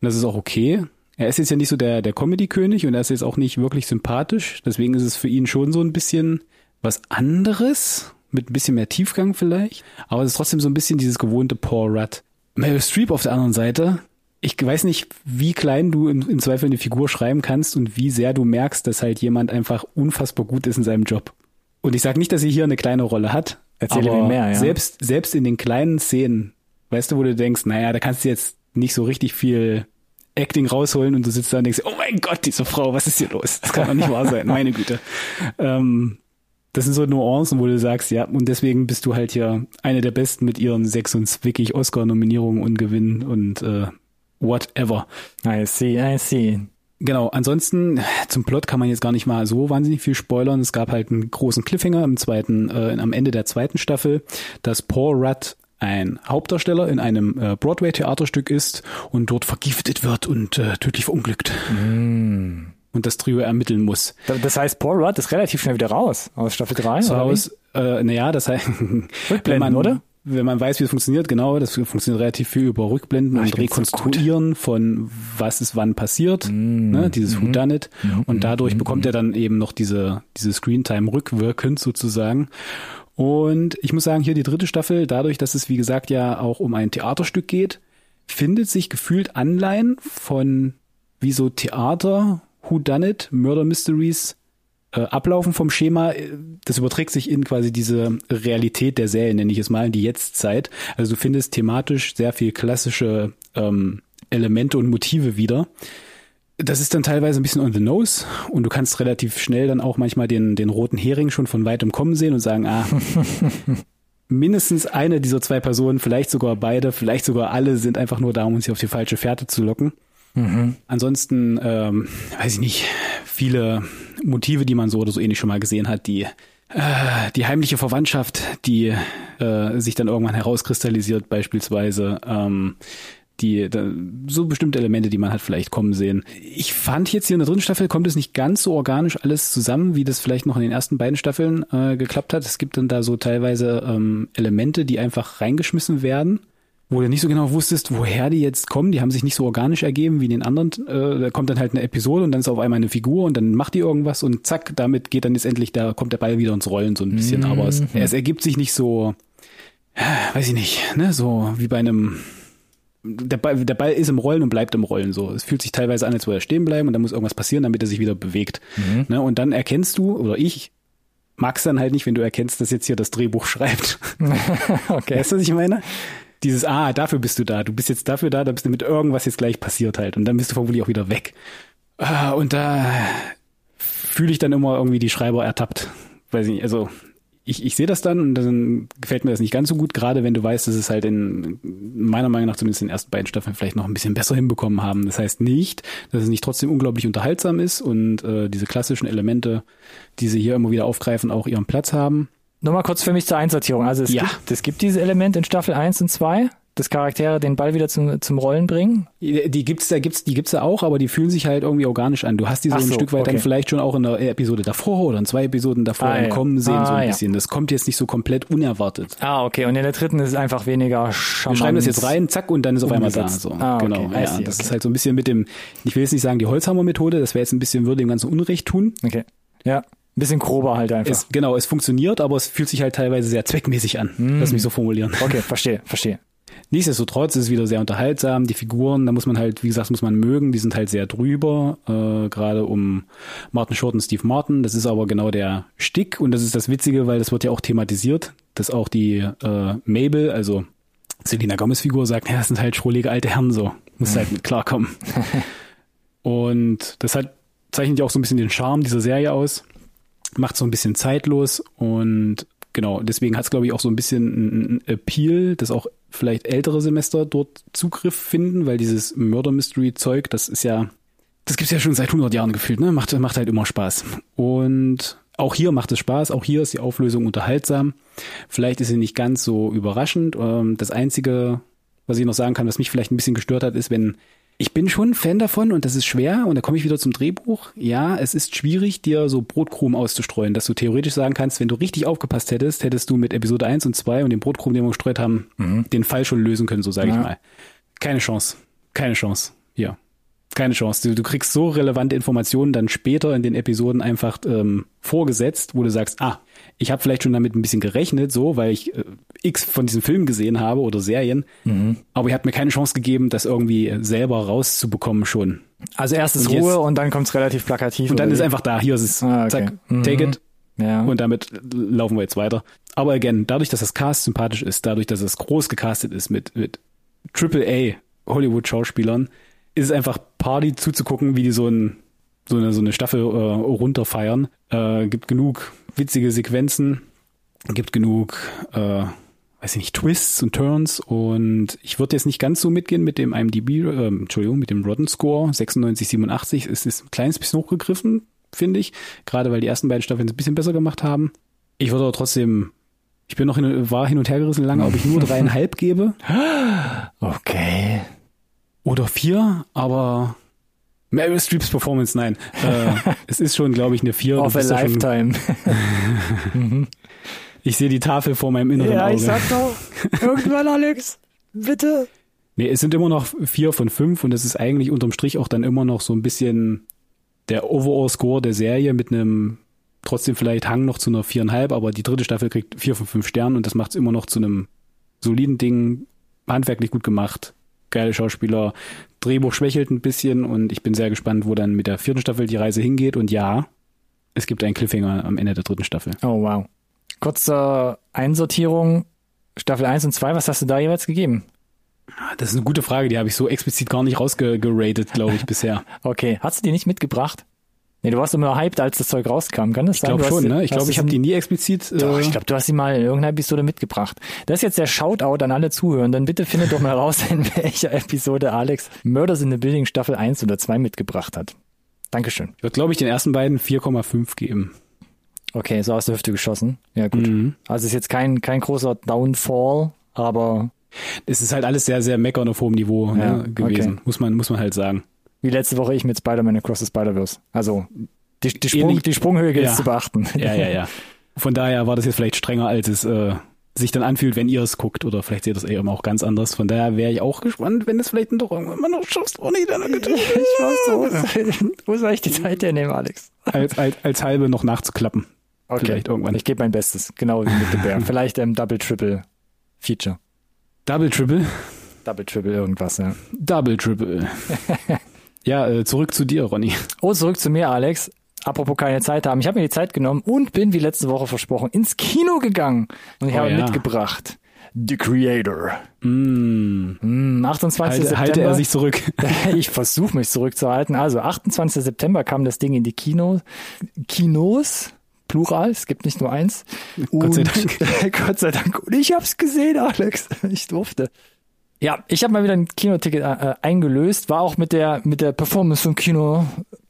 das ist auch okay. Er ist jetzt ja nicht so der, der Comedy-König und er ist jetzt auch nicht wirklich sympathisch. Deswegen ist es für ihn schon so ein bisschen was anderes, mit ein bisschen mehr Tiefgang vielleicht. Aber es ist trotzdem so ein bisschen dieses gewohnte Paul Rudd. Meryl Streep auf der anderen Seite. Ich weiß nicht, wie klein du im, im Zweifel eine Figur schreiben kannst und wie sehr du merkst, dass halt jemand einfach unfassbar gut ist in seinem Job. Und ich sage nicht, dass sie hier eine kleine Rolle hat. Erzähle mir mehr, ja. Selbst, selbst in den kleinen Szenen, weißt du, wo du denkst, naja, da kannst du jetzt nicht so richtig viel Acting rausholen und du sitzt da und denkst, oh mein Gott, diese Frau, was ist hier los? Das kann doch nicht wahr sein, meine Güte. Ähm, das sind so Nuancen, wo du sagst, ja, und deswegen bist du halt hier eine der Besten mit ihren sechs und wirklich Oscar-Nominierungen und Gewinnen und äh, whatever. I see, I see. Genau, ansonsten zum Plot kann man jetzt gar nicht mal so wahnsinnig viel spoilern. Es gab halt einen großen Cliffhanger im zweiten, äh, am Ende der zweiten Staffel, dass Paul Rudd ein Hauptdarsteller in einem äh, Broadway-Theaterstück ist und dort vergiftet wird und äh, tödlich verunglückt. Und das Trio ermitteln muss. Da- Das heißt, Paul Rudd ist relativ schnell wieder raus aus Staffel 3. So oder wie? aus, äh, naja, das heißt, Rückblenden, man, oder? Wenn man weiß, wie es funktioniert, genau, das funktioniert relativ viel über Rückblenden ich und find's so Rekonstruieren von was ist wann passiert, ne, dieses Who Done It. Und dadurch bekommt er dann eben noch diese, diese Screentime rückwirkend sozusagen. Und ich muss sagen, hier die dritte Staffel, dadurch, dass es wie gesagt ja auch um ein Theaterstück geht, findet sich gefühlt Anleihen von wie so Theater, Who Done It, Murder Mysteries äh, ablaufen vom Schema, äh, das überträgt sich in quasi diese Realität der Serie, nenne ich es mal, in die Jetztzeit. Also du findest thematisch sehr viel klassische ähm, Elemente und Motive wieder. Das ist dann teilweise ein bisschen on the nose und du kannst relativ schnell dann auch manchmal den, den roten Hering schon von weitem kommen sehen und sagen, ah, mindestens eine dieser zwei Personen, vielleicht sogar beide, vielleicht sogar alle sind einfach nur da, um uns hier auf die falsche Fährte zu locken. Ansonsten, ähm, weiß ich nicht, viele Motive, die man so oder so ähnlich schon mal gesehen hat, die äh, die heimliche Verwandtschaft, die äh, sich dann irgendwann herauskristallisiert, beispielsweise ähm, die da, so bestimmte Elemente, die man hat vielleicht kommen sehen. Ich fand jetzt hier in der dritten Staffel kommt es nicht ganz so organisch alles zusammen, wie das vielleicht noch in den ersten beiden Staffeln äh, geklappt hat. Es gibt dann da so teilweise ähm, Elemente, die einfach reingeschmissen werden, wo du nicht so genau wusstest, woher die jetzt kommen. Die haben sich nicht so organisch ergeben wie in den anderen. Äh, da kommt dann halt eine Episode und dann ist auf einmal eine Figur und dann macht die irgendwas und zack, damit geht dann jetzt endlich, da kommt der Ball wieder ins Rollen so ein bisschen. Mhm. Aber es, es ergibt sich nicht so, weiß ich nicht, ne, so wie bei einem der Ball, der Ball ist im Rollen und bleibt im Rollen so. Es fühlt sich teilweise an, als würde er stehen bleiben und dann muss irgendwas passieren, damit er sich wieder bewegt. Mhm. Ne? Und dann erkennst du, oder ich mag's dann halt nicht, wenn du erkennst, dass jetzt hier das Drehbuch schreibt. okay. Weißt du, was ich meine? Dieses, ah, dafür bist du da. Du bist jetzt dafür da, da bist du mit irgendwas jetzt gleich passiert halt. Und dann bist du vermutlich auch wieder weg. Ah, und da fühle ich dann immer irgendwie die Schreiber ertappt. Weiß ich nicht, also ich, ich sehe das dann und dann gefällt mir das nicht ganz so gut, gerade wenn du weißt, dass es halt in meiner Meinung nach zumindest in den ersten beiden Staffeln vielleicht noch ein bisschen besser hinbekommen haben. Das heißt nicht, dass es nicht trotzdem unglaublich unterhaltsam ist und äh, diese klassischen Elemente, die sie hier immer wieder aufgreifen, auch ihren Platz haben. Nur mal kurz für mich zur Einsortierung. Also es, Ja. gibt, es gibt dieses Element in Staffel 1 und 2, dass Charaktere den Ball wieder zum, zum Rollen bringen. Die gibt's da gibt's die gibt's da auch, aber die fühlen sich halt irgendwie organisch an. Du hast die so Ach ein so, Stück weit dann okay. vielleicht schon auch in der Episode davor oder in zwei Episoden davor Ah, kommen sehen so Ah, ein ja. bisschen. Das kommt jetzt nicht so komplett unerwartet. Ah, okay. Und in der dritten ist es einfach weniger Wir charmant. schreiben das jetzt rein, zack, und dann ist auf einmal da. So. Ah, okay. Genau. Ja, see, das okay. ist halt so ein bisschen mit dem, ich will jetzt nicht sagen die Holzhammer-Methode, das wäre jetzt ein bisschen, würde dem ganzen Unrecht tun. Okay. Ja. Ein bisschen grober halt einfach. Es, genau, es funktioniert, aber es fühlt sich halt teilweise sehr zweckmäßig an. Hm. Lass mich so formulieren. okay, verstehe, verstehe. Nichtsdestotrotz ist es wieder sehr unterhaltsam. Die Figuren, da muss man halt, wie gesagt, muss man mögen. Die sind halt sehr drüber, äh, gerade um Martin Short und Steve Martin. Das ist aber genau der Stick und das ist das Witzige, weil das wird ja auch thematisiert, dass auch die äh, Mabel, also Selina Gomez Figur sagt, ja, das sind halt schrullige alte Herren so. Muss halt mit klarkommen. und das hat, zeichnet ja auch so ein bisschen den Charme dieser Serie aus. Macht so ein bisschen zeitlos und genau, deswegen hat es, glaube ich, auch so ein bisschen einen Appeal, dass auch vielleicht ältere Semester dort Zugriff finden, weil dieses Murder Mystery Zeug, das ist ja, das gibt's ja schon seit 100 Jahren gefühlt, ne? Macht, macht halt immer Spaß. Und auch hier macht es Spaß, auch hier ist die Auflösung unterhaltsam. Vielleicht ist sie nicht ganz so überraschend. Ähm, Das Einzige, was ich noch sagen kann, was mich vielleicht ein bisschen gestört hat, ist, wenn ich bin schon ein Fan davon und das ist schwer und da komme ich wieder zum Drehbuch. Ja, es ist schwierig, dir so Brotkrumen auszustreuen, dass du theoretisch sagen kannst, wenn du richtig aufgepasst hättest, hättest du mit Episode 1 und 2 und dem Brotkrumen, den wir gestreut haben, den Fall schon lösen können, so sage Ja. ich mal. Keine Chance. Keine Chance. Ja. Keine Chance. Du, du kriegst so relevante Informationen dann später in den Episoden einfach ähm, vorgesetzt, wo du sagst, ah, ich habe vielleicht schon damit ein bisschen gerechnet, so, weil ich äh, X von diesen Filmen gesehen habe oder Serien, aber ihr habt mir keine Chance gegeben, das irgendwie selber rauszubekommen schon. Also erst ist Und jetzt- Ruhe und dann kommt's relativ plakativ. Und dann ist wie? einfach da, hier ist es, Ah, okay. zack, Mhm. take it. ja. Und damit laufen wir jetzt weiter. Aber again, dadurch, dass das Cast sympathisch ist, dadurch, dass es groß gecastet ist mit, mit AAA Hollywood-Schauspielern, ist es einfach Party zuzugucken, wie die so, ein, so, eine, so eine Staffel äh, runterfeiern. Äh, gibt genug witzige Sequenzen, gibt genug, äh, weiß ich nicht, Twists und Turns und ich würde jetzt nicht ganz so mitgehen mit dem IMDb, äh, Entschuldigung, mit dem Rotten Score 96, 87. Es ist ein kleines bisschen hochgegriffen, finde ich. Gerade weil die ersten beiden Staffeln es ein bisschen besser gemacht haben. Ich würde aber trotzdem, ich bin noch hin, war hin und her gerissen lange, ob ich nur dreieinhalb gebe Okay. oder vier, aber Meryl Streeps Performance, nein. Äh, es ist schon, glaube ich, eine vier. Auf a lifetime. Ich sehe die Tafel vor meinem inneren ja, Auge. ich sag doch. Irgendwann, Alex. Bitte. Nee, es sind immer noch vier von fünf und das ist eigentlich unterm Strich auch dann immer noch so ein bisschen der Overall-Score der Serie mit einem trotzdem vielleicht Hang noch zu einer viereinhalb, aber die dritte Staffel kriegt vier von fünf Sternen und das macht es immer noch zu einem soliden Ding, handwerklich gut gemacht, geile Schauspieler, Drehbuch schwächelt ein bisschen und ich bin sehr gespannt, wo dann mit der vierten Staffel die Reise hingeht und ja, es gibt einen Cliffhanger am Ende der dritten Staffel. Oh, wow. Kurze Einsortierung. Staffel 1 und 2, was hast du da jeweils gegeben? Das ist eine gute Frage, die habe ich so explizit gar nicht rausgeratet, glaube ich, bisher. Okay. Hast du die nicht mitgebracht? Nee, du warst immer hyped, als das Zeug rauskam. Kann das Ich sein? glaube Du hast schon, ne? Ich glaube, ich habe die nie explizit. Doch, äh, ich glaube, du hast sie mal in irgendeiner Episode mitgebracht. Das ist jetzt der Shoutout an alle Zuhörenden. Bitte findet doch mal raus, in welcher Episode Alex Murders in the Building Staffel 1 oder 2 mitgebracht hat. Dankeschön. Ich würde, glaube ich, den ersten beiden 4,5 geben. Okay, so aus der Hüfte geschossen. Ja, gut. Mhm. Also ist jetzt kein, kein großer Downfall, aber Es ist halt alles sehr, sehr meckern auf hohem Niveau Ja, ne, gewesen, okay. muss, man, muss man halt sagen. Wie letzte Woche ich mit Spider-Man Across the Spider-Verse. Also die, die, Sprung, Ähnlich- die Sprunghöhe gilt Ja. zu beachten. Ja, ja, ja. Von daher war das jetzt vielleicht strenger, als es äh, sich dann anfühlt, wenn ihr es guckt. Oder vielleicht seht ihr das eben auch ganz anders. Von daher wäre ich auch gespannt, wenn es vielleicht doch irgendwann noch schaffst. Oh nee, dann Ich weiß so. Wo soll ich die Zeit hernehmen, Alex? als, als, als halbe noch nachzuklappen. Okay. Vielleicht irgendwann. Ich gebe mein Bestes. Genau wie mit The Bear. Vielleicht ähm, Double, Triple Feature. Double, Triple. Double, Triple irgendwas, ja. Double, Triple. ja, äh, zurück zu dir, Ronny. Oh, zurück zu mir, Alex. Apropos keine Zeit haben. Ich habe mir die Zeit genommen und bin, wie letzte Woche versprochen, ins Kino gegangen. Und ich Oh habe ja. mitgebracht The Creator. Mm, Hm, 28. halte, September. halte er sich zurück. ich versuche mich zurückzuhalten. Also 28. September kam das Ding in die Kino, Kinos. Plural, es gibt nicht nur eins. Gott sei Und- Dank. Gott sei Dank. Und ich hab's gesehen, Alex. Ich durfte. Ja, ich habe mal wieder ein Kinoticket äh, eingelöst, war auch mit der mit der Performance im Kino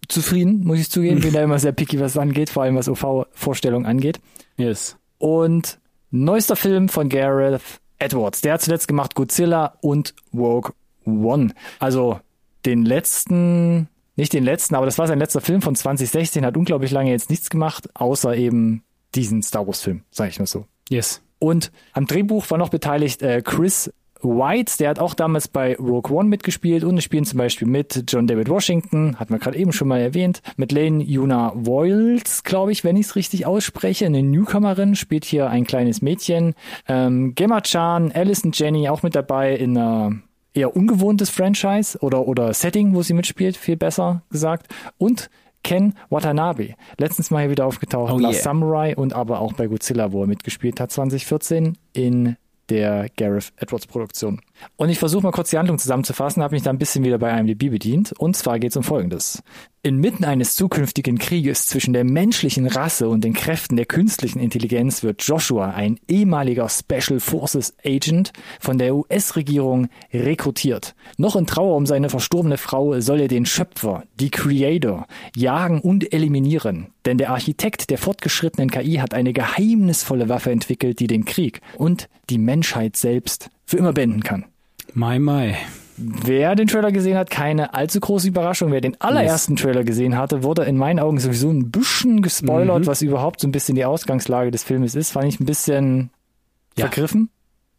zufrieden, muss ich zugeben. Bin da immer sehr picky, was angeht, vor allem was OV-Vorstellungen angeht. yes. Und neuester Film von Gareth Edwards. Der hat zuletzt gemacht Godzilla und Rogue One. Also den letzten, nicht den letzten, aber das war sein letzter Film von 2016, hat unglaublich lange jetzt nichts gemacht, außer eben diesen Star Wars Film, sag ich mal so. Yes. Und am Drehbuch war noch beteiligt äh, Chris White, der hat auch damals bei Rogue One mitgespielt und spielen zum Beispiel mit John David Washington, hatten wir gerade eben schon mal erwähnt, mit Lane Yuna Voiles, glaube ich, wenn ich es richtig ausspreche, eine Newcomerin, spielt hier ein kleines Mädchen, ähm, Gemma Chan, Alison Jenny auch mit dabei in einer eher ungewohntes Franchise oder, oder Setting, wo sie mitspielt, viel besser gesagt. Und Ken Watanabe, letztens mal hier wieder aufgetaucht, Oh Last yeah. Samurai und aber auch bei Godzilla, wo er mitgespielt hat, 2014 in der Gareth Edwards Produktion. Und ich versuche mal kurz die Handlung zusammenzufassen, habe mich da ein bisschen wieder bei IMDb bedient. Und zwar geht es um Folgendes. Inmitten eines zukünftigen Krieges zwischen der menschlichen Rasse und den Kräften der künstlichen Intelligenz wird Joshua, ein ehemaliger Special Forces Agent, von der US-Regierung rekrutiert. Noch in Trauer um seine verstorbene Frau soll er den Schöpfer, die Creator, jagen und eliminieren. Denn der Architekt der fortgeschrittenen KI hat eine geheimnisvolle Waffe entwickelt, die den Krieg und die Menschheit selbst für immer beenden kann. My, my. Wer den Trailer gesehen hat, keine allzu große Überraschung. Wer den allerersten Trailer gesehen hatte, wurde in meinen Augen sowieso ein bisschen gespoilert, Mhm. was überhaupt so ein bisschen die Ausgangslage des Filmes ist. Fand ich ein bisschen Ja. vergriffen.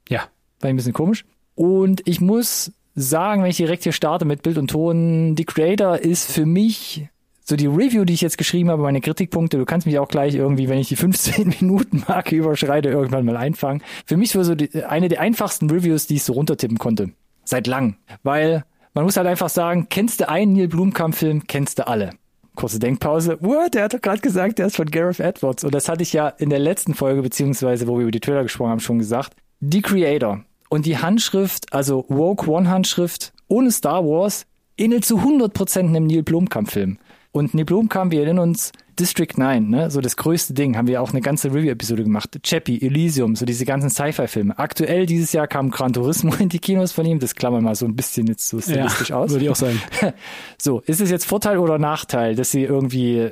Ja. Fand ich ein bisschen komisch. Und ich muss sagen, wenn ich direkt hier starte mit Bild und Ton, die Creator ist für mich so die Review, die ich jetzt geschrieben habe, meine Kritikpunkte, du kannst mich auch gleich irgendwie, wenn ich die 15 Minuten Marke überschreite, irgendwann mal einfangen. Für mich war so die, eine der einfachsten Reviews, die ich so runtertippen konnte. Seit lang. Weil man muss halt einfach sagen, kennst du einen Neil Blomkamp-Film, kennst du alle. Kurze Denkpause. What? Der hat doch gerade gesagt, der ist von Gareth Edwards. Und das hatte ich ja in der letzten Folge, beziehungsweise wo wir über die Trailer gesprochen haben, schon gesagt. Die Creator. Und die Handschrift, also Rogue One Handschrift, ohne Star Wars, ähnelt zu 100% einem Neil Blomkamp-Film. Und Neil Blomkamp, wir erinnern uns, District 9, ne, so das größte Ding, haben wir auch eine ganze Review-Episode gemacht. Chappie, Elysium, so diese ganzen Sci-Fi-Filme. Aktuell dieses Jahr kam Gran Turismo in die Kinos von ihm, das klammern wir mal so ein bisschen jetzt so stilistisch aus. Würde ich auch sagen. So, ist es jetzt Vorteil oder Nachteil, dass sie irgendwie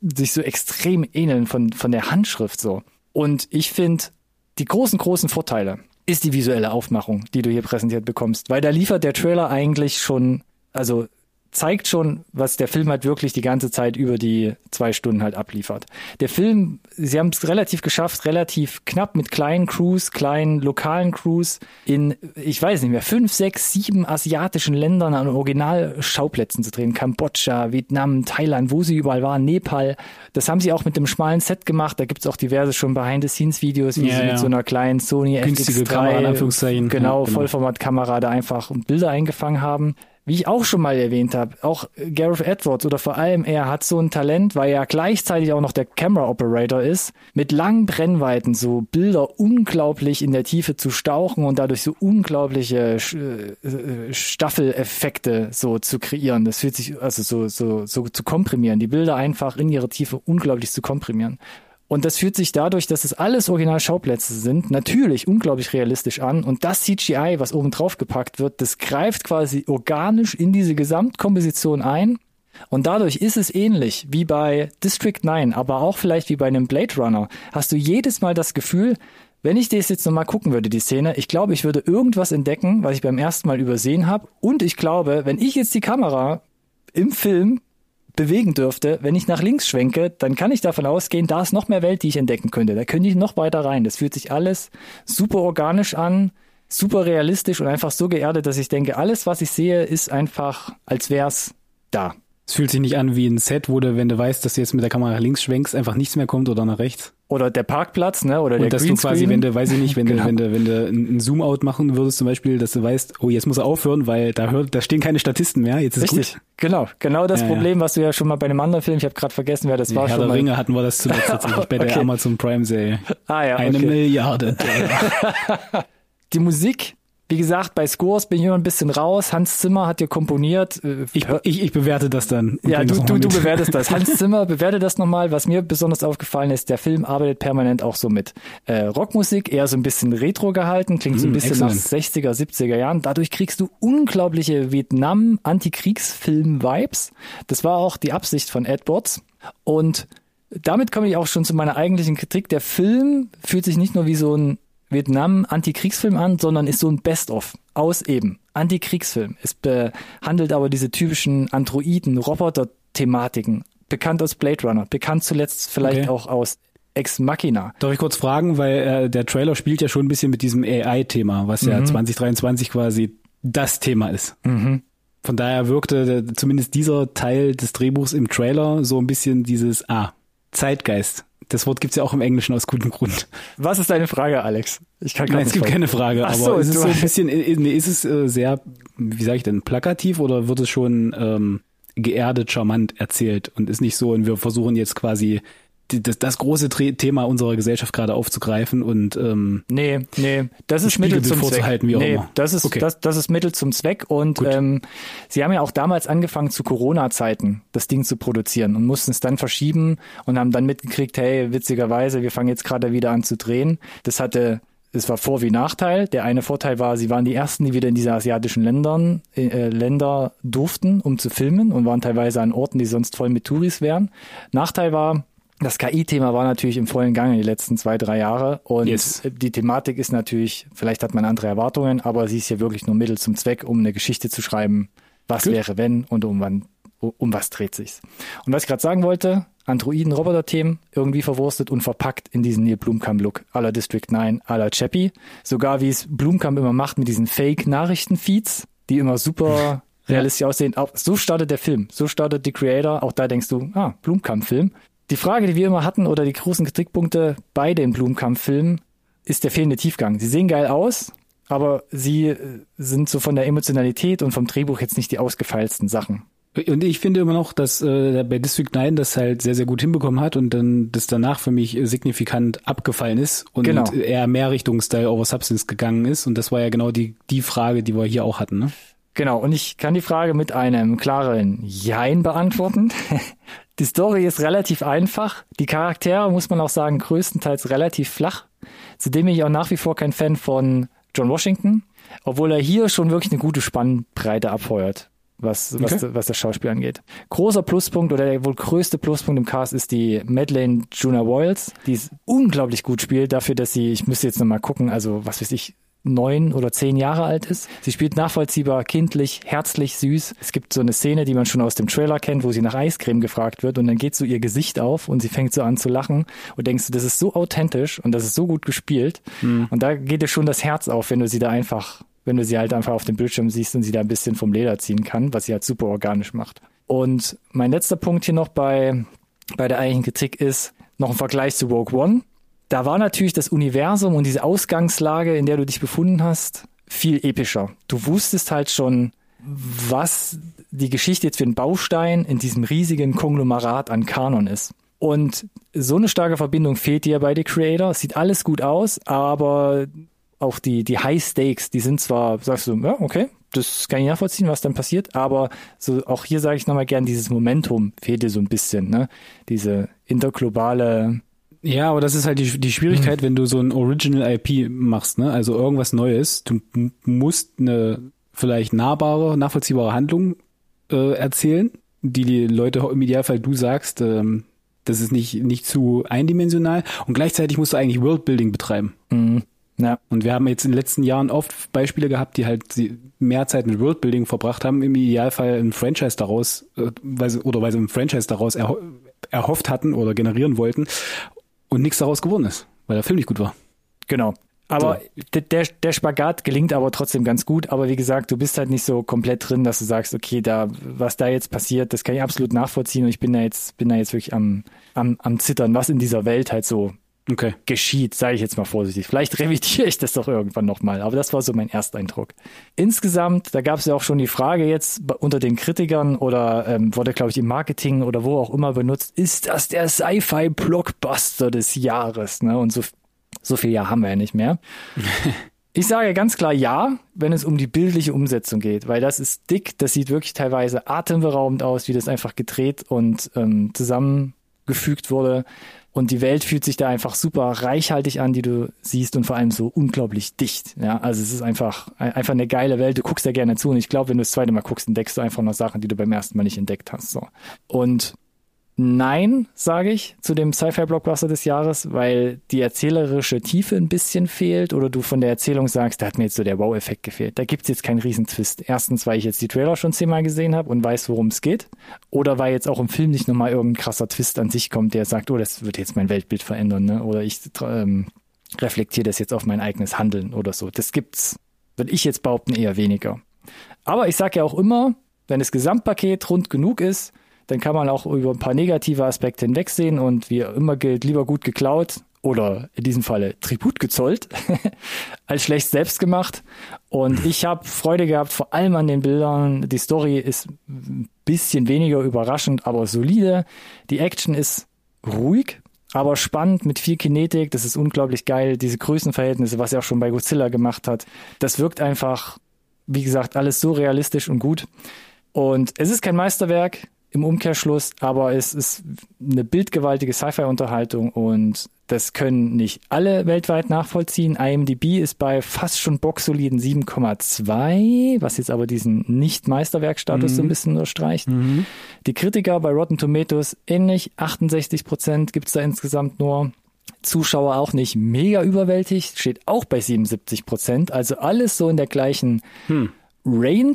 sich so extrem ähneln von, von der Handschrift so? Und ich finde, die großen, großen Vorteile ist die visuelle Aufmachung, die du hier präsentiert bekommst. Weil da liefert der Trailer eigentlich schon, also zeigt schon, was der Film halt wirklich die ganze Zeit über die zwei Stunden halt abliefert. Der Film, sie haben es relativ geschafft, relativ knapp mit kleinen Crews, kleinen lokalen Crews in, ich weiß nicht mehr, fünf, sechs, sieben asiatischen Ländern an Originalschauplätzen zu drehen. Kambodscha, Vietnam, Thailand, wo sie überall waren, Nepal. Das haben sie auch mit einem schmalen Set gemacht. Da gibt's auch diverse schon Behind-the-Scenes-Videos, wie Ja, sie mit ja. so einer kleinen Sony Günstige FX3, Kamera, in Anführungszeichen. Genau, Ja, genau. Vollformatkamera da einfach Bilder eingefangen haben. Wie ich auch schon mal erwähnt habe, auch Gareth Edwards oder vor allem er hat so ein Talent, weil er gleichzeitig auch noch der Camera Operator ist, mit langen Brennweiten so Bilder unglaublich in der Tiefe zu stauchen und dadurch so unglaubliche Sch- äh, Staffeleffekte so zu kreieren. Das fühlt sich also so so so zu komprimieren, die Bilder einfach in ihre Tiefe unglaublich zu komprimieren. Und das fühlt sich dadurch, dass es alles Originalschauplätze sind, natürlich unglaublich realistisch an. Und das CGI, was oben drauf gepackt wird, das greift quasi organisch in diese Gesamtkomposition ein. Und dadurch ist es ähnlich wie bei District 9, aber auch vielleicht wie bei einem Blade Runner. Hast du jedes Mal das Gefühl, wenn ich das jetzt nochmal gucken würde, die Szene, ich glaube, ich würde irgendwas entdecken, was ich beim ersten Mal übersehen habe. Und ich glaube, wenn ich jetzt die Kamera im Film bewegen dürfte, wenn ich nach links schwenke, dann kann ich davon ausgehen, da ist noch mehr Welt, die ich entdecken könnte. Da könnte ich noch weiter rein. Das fühlt sich alles super organisch an, super realistisch und einfach so geerdet, dass ich denke, alles, was ich sehe, ist einfach, als wär's da. Es fühlt sich nicht an wie ein Set, wo du, wenn du weißt, dass du jetzt mit der Kamera links schwenkst, einfach nichts mehr kommt oder nach rechts. Oder der Parkplatz, ne? Oder und der dass du quasi, wenn du, weiß ich nicht, wenn genau. du, wenn du, wenn du einen Zoom-out machen würdest zum Beispiel, dass du weißt, oh, jetzt muss er aufhören, weil da hört, da stehen keine Statisten mehr. Jetzt ist Richtig, gut. genau, genau das ja, Problem, ja. was du ja schon mal bei einem anderen Film, ich habe gerade vergessen, wer das Die war. Herr schon der. Ringe hatten wir das zuletzt tatsächlich bei der Amazon Prime Serie. Ah ja, Eine okay. Milliarde. Die Musik wie gesagt, bei Scores bin ich immer ein bisschen raus. Hans Zimmer hat dir komponiert. Ich, ich, ich bewerte das dann. Ja, du, du, du bewertest das. Hans Zimmer bewerte das nochmal. Was mir besonders aufgefallen ist, der Film arbeitet permanent auch so mit äh, Rockmusik, eher so ein bisschen retro gehalten, klingt so ein bisschen mm, nach 60er, 70er Jahren. Dadurch kriegst du unglaubliche Vietnam-Antikriegsfilm-Vibes. Das war auch die Absicht von Edwards. Und damit komme ich auch schon zu meiner eigentlichen Kritik. Der Film fühlt sich nicht nur wie so ein Vietnam-Antikriegsfilm an, sondern ist so ein Best-of aus eben Antikriegsfilm. Es behandelt aber diese typischen Androiden, Roboter-Thematiken, bekannt aus Blade Runner, bekannt zuletzt vielleicht Okay. auch aus Ex Machina. Darf ich kurz fragen, weil äh, der Trailer spielt ja schon ein bisschen mit diesem AI-Thema, was ja 2023 quasi das Thema ist. Von daher wirkte zumindest dieser Teil des Drehbuchs im Trailer so ein bisschen dieses, ah, Zeitgeist. Das Wort gibt's ja auch im Englischen aus gutem Grund. Was ist deine Frage, Alex? Ich kann Nein, es gibt keine Frage, Ach aber so, ist es so ein bisschen, äh, nee, ist es äh, sehr, wie sage ich denn, plakativ oder wird es schon ähm, geerdet, charmant erzählt und ist nicht so und wir versuchen jetzt quasi die, das, das große Thema unserer Gesellschaft gerade aufzugreifen und ähm, Nee, nee, das ist Mittel zum Zweck. wie auch nee, immer. das ist Okay. das, das ist Mittel zum Zweck und Gut. ähm, sie haben ja auch damals angefangen zu Corona-Zeiten das Ding zu produzieren und mussten es dann verschieben und haben dann mitgekriegt, hey, witzigerweise, wir fangen jetzt gerade wieder an zu drehen. Das hatte es war Vor- wie Nachteil. Der eine Vorteil war, sie waren die ersten, die wieder in diese asiatischen Ländern, äh, Länder durften, um zu filmen und waren teilweise an Orten, die sonst voll mit Touris wären. Nachteil war, das KI-Thema war natürlich im vollen Gange die letzten zwei, drei Jahre und Yes. die Thematik ist natürlich, vielleicht hat man andere Erwartungen, aber sie ist hier wirklich nur Mittel zum Zweck, um eine Geschichte zu schreiben, was Gut. wäre wenn und um wann, um was dreht sich's. Und was ich gerade sagen wollte, Androiden-Roboter-Themen irgendwie verwurstet und verpackt in diesen Neil Blumkamp-Look aller District 9, aller Chappie. Sogar wie es Blumkamp immer macht mit diesen Fake-Nachrichten-Feeds, die immer super realistisch aussehen. Auch so startet der Film. So startet die Creator. Auch da denkst du, ah, Blumkamp-Film. Die Frage, die wir immer hatten oder die großen Kritikpunkte bei den Blumkamp-Filmen ist der fehlende Tiefgang. Sie sehen geil aus, aber sie äh, sind so von der Emotionalität und vom Drehbuch jetzt nicht die ausgefeilsten Sachen. Und ich finde immer noch, dass äh, bei District 9 das halt sehr, sehr gut hinbekommen hat und dann das danach für mich äh, signifikant abgefallen ist und Genau. eher mehr Richtung Style over Substance gegangen ist. Und das war ja genau die, die Frage, die wir hier auch hatten. Ne? Genau, und ich kann die Frage mit einem klaren Jein beantworten. Die Story ist relativ einfach. Die Charaktere, muss man auch sagen, größtenteils relativ flach. Zudem bin ich auch nach wie vor kein Fan von John Washington, obwohl er hier schon wirklich eine gute Spannbreite abfeuert, was, was, Okay. was das Schauspiel angeht. Großer Pluspunkt oder der wohl größte Pluspunkt im Cast ist die Madeleine Juna Wiles, die es unglaublich gut spielt, dafür, dass sie, ich müsste jetzt nochmal gucken, also was weiß ich, neun oder zehn Jahre alt ist. Sie spielt nachvollziehbar, kindlich, herzlich, süß. Es gibt so eine Szene, die man schon aus dem Trailer kennt, wo sie nach Eiscreme gefragt wird und dann geht so ihr Gesicht auf und sie fängt so an zu lachen und denkst du, das ist so authentisch und das ist so gut gespielt. Und da geht dir schon das Herz auf, wenn du sie da einfach, wenn du sie halt einfach auf dem Bildschirm siehst und sie da ein bisschen vom Leder ziehen kann, was sie halt super organisch macht. Und mein letzter Punkt hier noch bei, bei der eigentlichen Kritik ist noch ein Vergleich zu Rogue One da war natürlich das Universum und diese Ausgangslage, in der du dich befunden hast, viel epischer. Du wusstest halt schon, was die Geschichte jetzt für ein Baustein in diesem riesigen Konglomerat an Kanon ist. Und so eine starke Verbindung fehlt dir bei The Creator. Sieht alles gut aus, aber auch die, die High Stakes, die sind zwar, sagst du, ja, okay, das kann ich nachvollziehen, was dann passiert, aber so auch hier sage ich nochmal gern, dieses Momentum fehlt dir so ein bisschen, ne? Diese interglobale Ja, aber das ist halt die, die Schwierigkeit, wenn du so ein Original IP machst, ne? Also irgendwas Neues. Du musst eine vielleicht nahbare, nachvollziehbare Handlung äh, erzählen, die die Leute im Idealfall du sagst, ähm, Das ist nicht, nicht zu eindimensional und gleichzeitig musst du eigentlich Worldbuilding betreiben. Mhm. Ja. Und wir haben jetzt in den letzten Jahren oft Beispiele gehabt, die halt mehr Zeit mit Worldbuilding verbracht haben, im Idealfall ein Franchise daraus, äh, weil sie, oder weil sie ein Franchise daraus erho erhofft hatten oder generieren wollten und nichts daraus geworden ist, weil der Film nicht gut war. Genau. Aber so. der, der Spagat gelingt aber trotzdem ganz gut. Aber wie gesagt, du bist halt nicht so komplett drin, dass du sagst, okay, da, was da jetzt passiert, das kann ich absolut nachvollziehen und ich bin da jetzt, bin da jetzt wirklich am, am, am Zittern, was in dieser Welt halt so okay. geschieht, sage ich jetzt mal vorsichtig. Vielleicht revidiere ich das doch irgendwann nochmal, aber das war so mein Ersteindruck. Insgesamt, da gab es ja auch schon die Frage jetzt unter den Kritikern oder ähm, wurde, glaube ich, im Marketing oder wo auch immer benutzt, ist das der Sci-Fi-Blockbuster des Jahres? Ne? Und so, so viel Jahr haben wir ja nicht mehr. Ich sage ganz klar ja, wenn es um die bildliche Umsetzung geht, weil das ist dick, das sieht wirklich teilweise atemberaubend aus, wie das einfach gedreht und ähm, zusammengefügt wurde. Und die Welt fühlt sich da einfach super reichhaltig an, die du siehst und vor allem so unglaublich dicht. Ja, also es ist einfach, einfach eine geile Welt. Du guckst da gerne zu und ich glaube, wenn du das zweite Mal guckst, entdeckst du einfach noch Sachen, die du beim ersten Mal nicht entdeckt hast. So. Und Nein, sage ich, zu dem Sci-Fi-Blockbuster des Jahres, weil die erzählerische Tiefe ein bisschen fehlt oder du von der Erzählung sagst, da hat mir jetzt so der Wow-Effekt gefehlt. Da gibt's jetzt keinen Riesentwist. Erstens, weil ich jetzt die Trailer schon zehnmal gesehen habe und weiß, worum es geht. Oder weil jetzt auch im Film nicht nochmal irgendein krasser Twist an sich kommt, der sagt, oh, das wird jetzt mein Weltbild verändern. Ne? Oder ich ähm, reflektiere das jetzt auf mein eigenes Handeln oder so. Das gibt's, würde ich jetzt behaupten, eher weniger. Aber ich sage ja auch immer, wenn das Gesamtpaket rund genug ist, dann kann man auch über ein paar negative Aspekte hinwegsehen und wie immer gilt, lieber gut geklaut oder in diesem Falle Tribut gezollt, als schlecht selbst gemacht. Und ich habe Freude gehabt, vor allem an den Bildern. Die Story ist ein bisschen weniger überraschend, aber solide. Die Action ist ruhig, aber spannend mit viel Kinetik. Das ist unglaublich geil. Diese Größenverhältnisse, was er auch schon bei Godzilla gemacht hat, das wirkt einfach, wie gesagt, alles so realistisch und gut. Und es ist kein Meisterwerk im Umkehrschluss, aber es ist eine bildgewaltige Sci-Fi-Unterhaltung und das können nicht alle weltweit nachvollziehen. IMDb ist bei fast schon boxsoliden 7,2, was jetzt aber diesen Nicht-Meisterwerkstatus mhm. so ein bisschen unterstreicht. Mhm. Die Kritiker bei Rotten Tomatoes ähnlich, 68 Prozent gibt's da insgesamt nur. Zuschauer auch nicht mega überwältigt, steht auch bei 77 Prozent. Also alles so in der gleichen hm. Range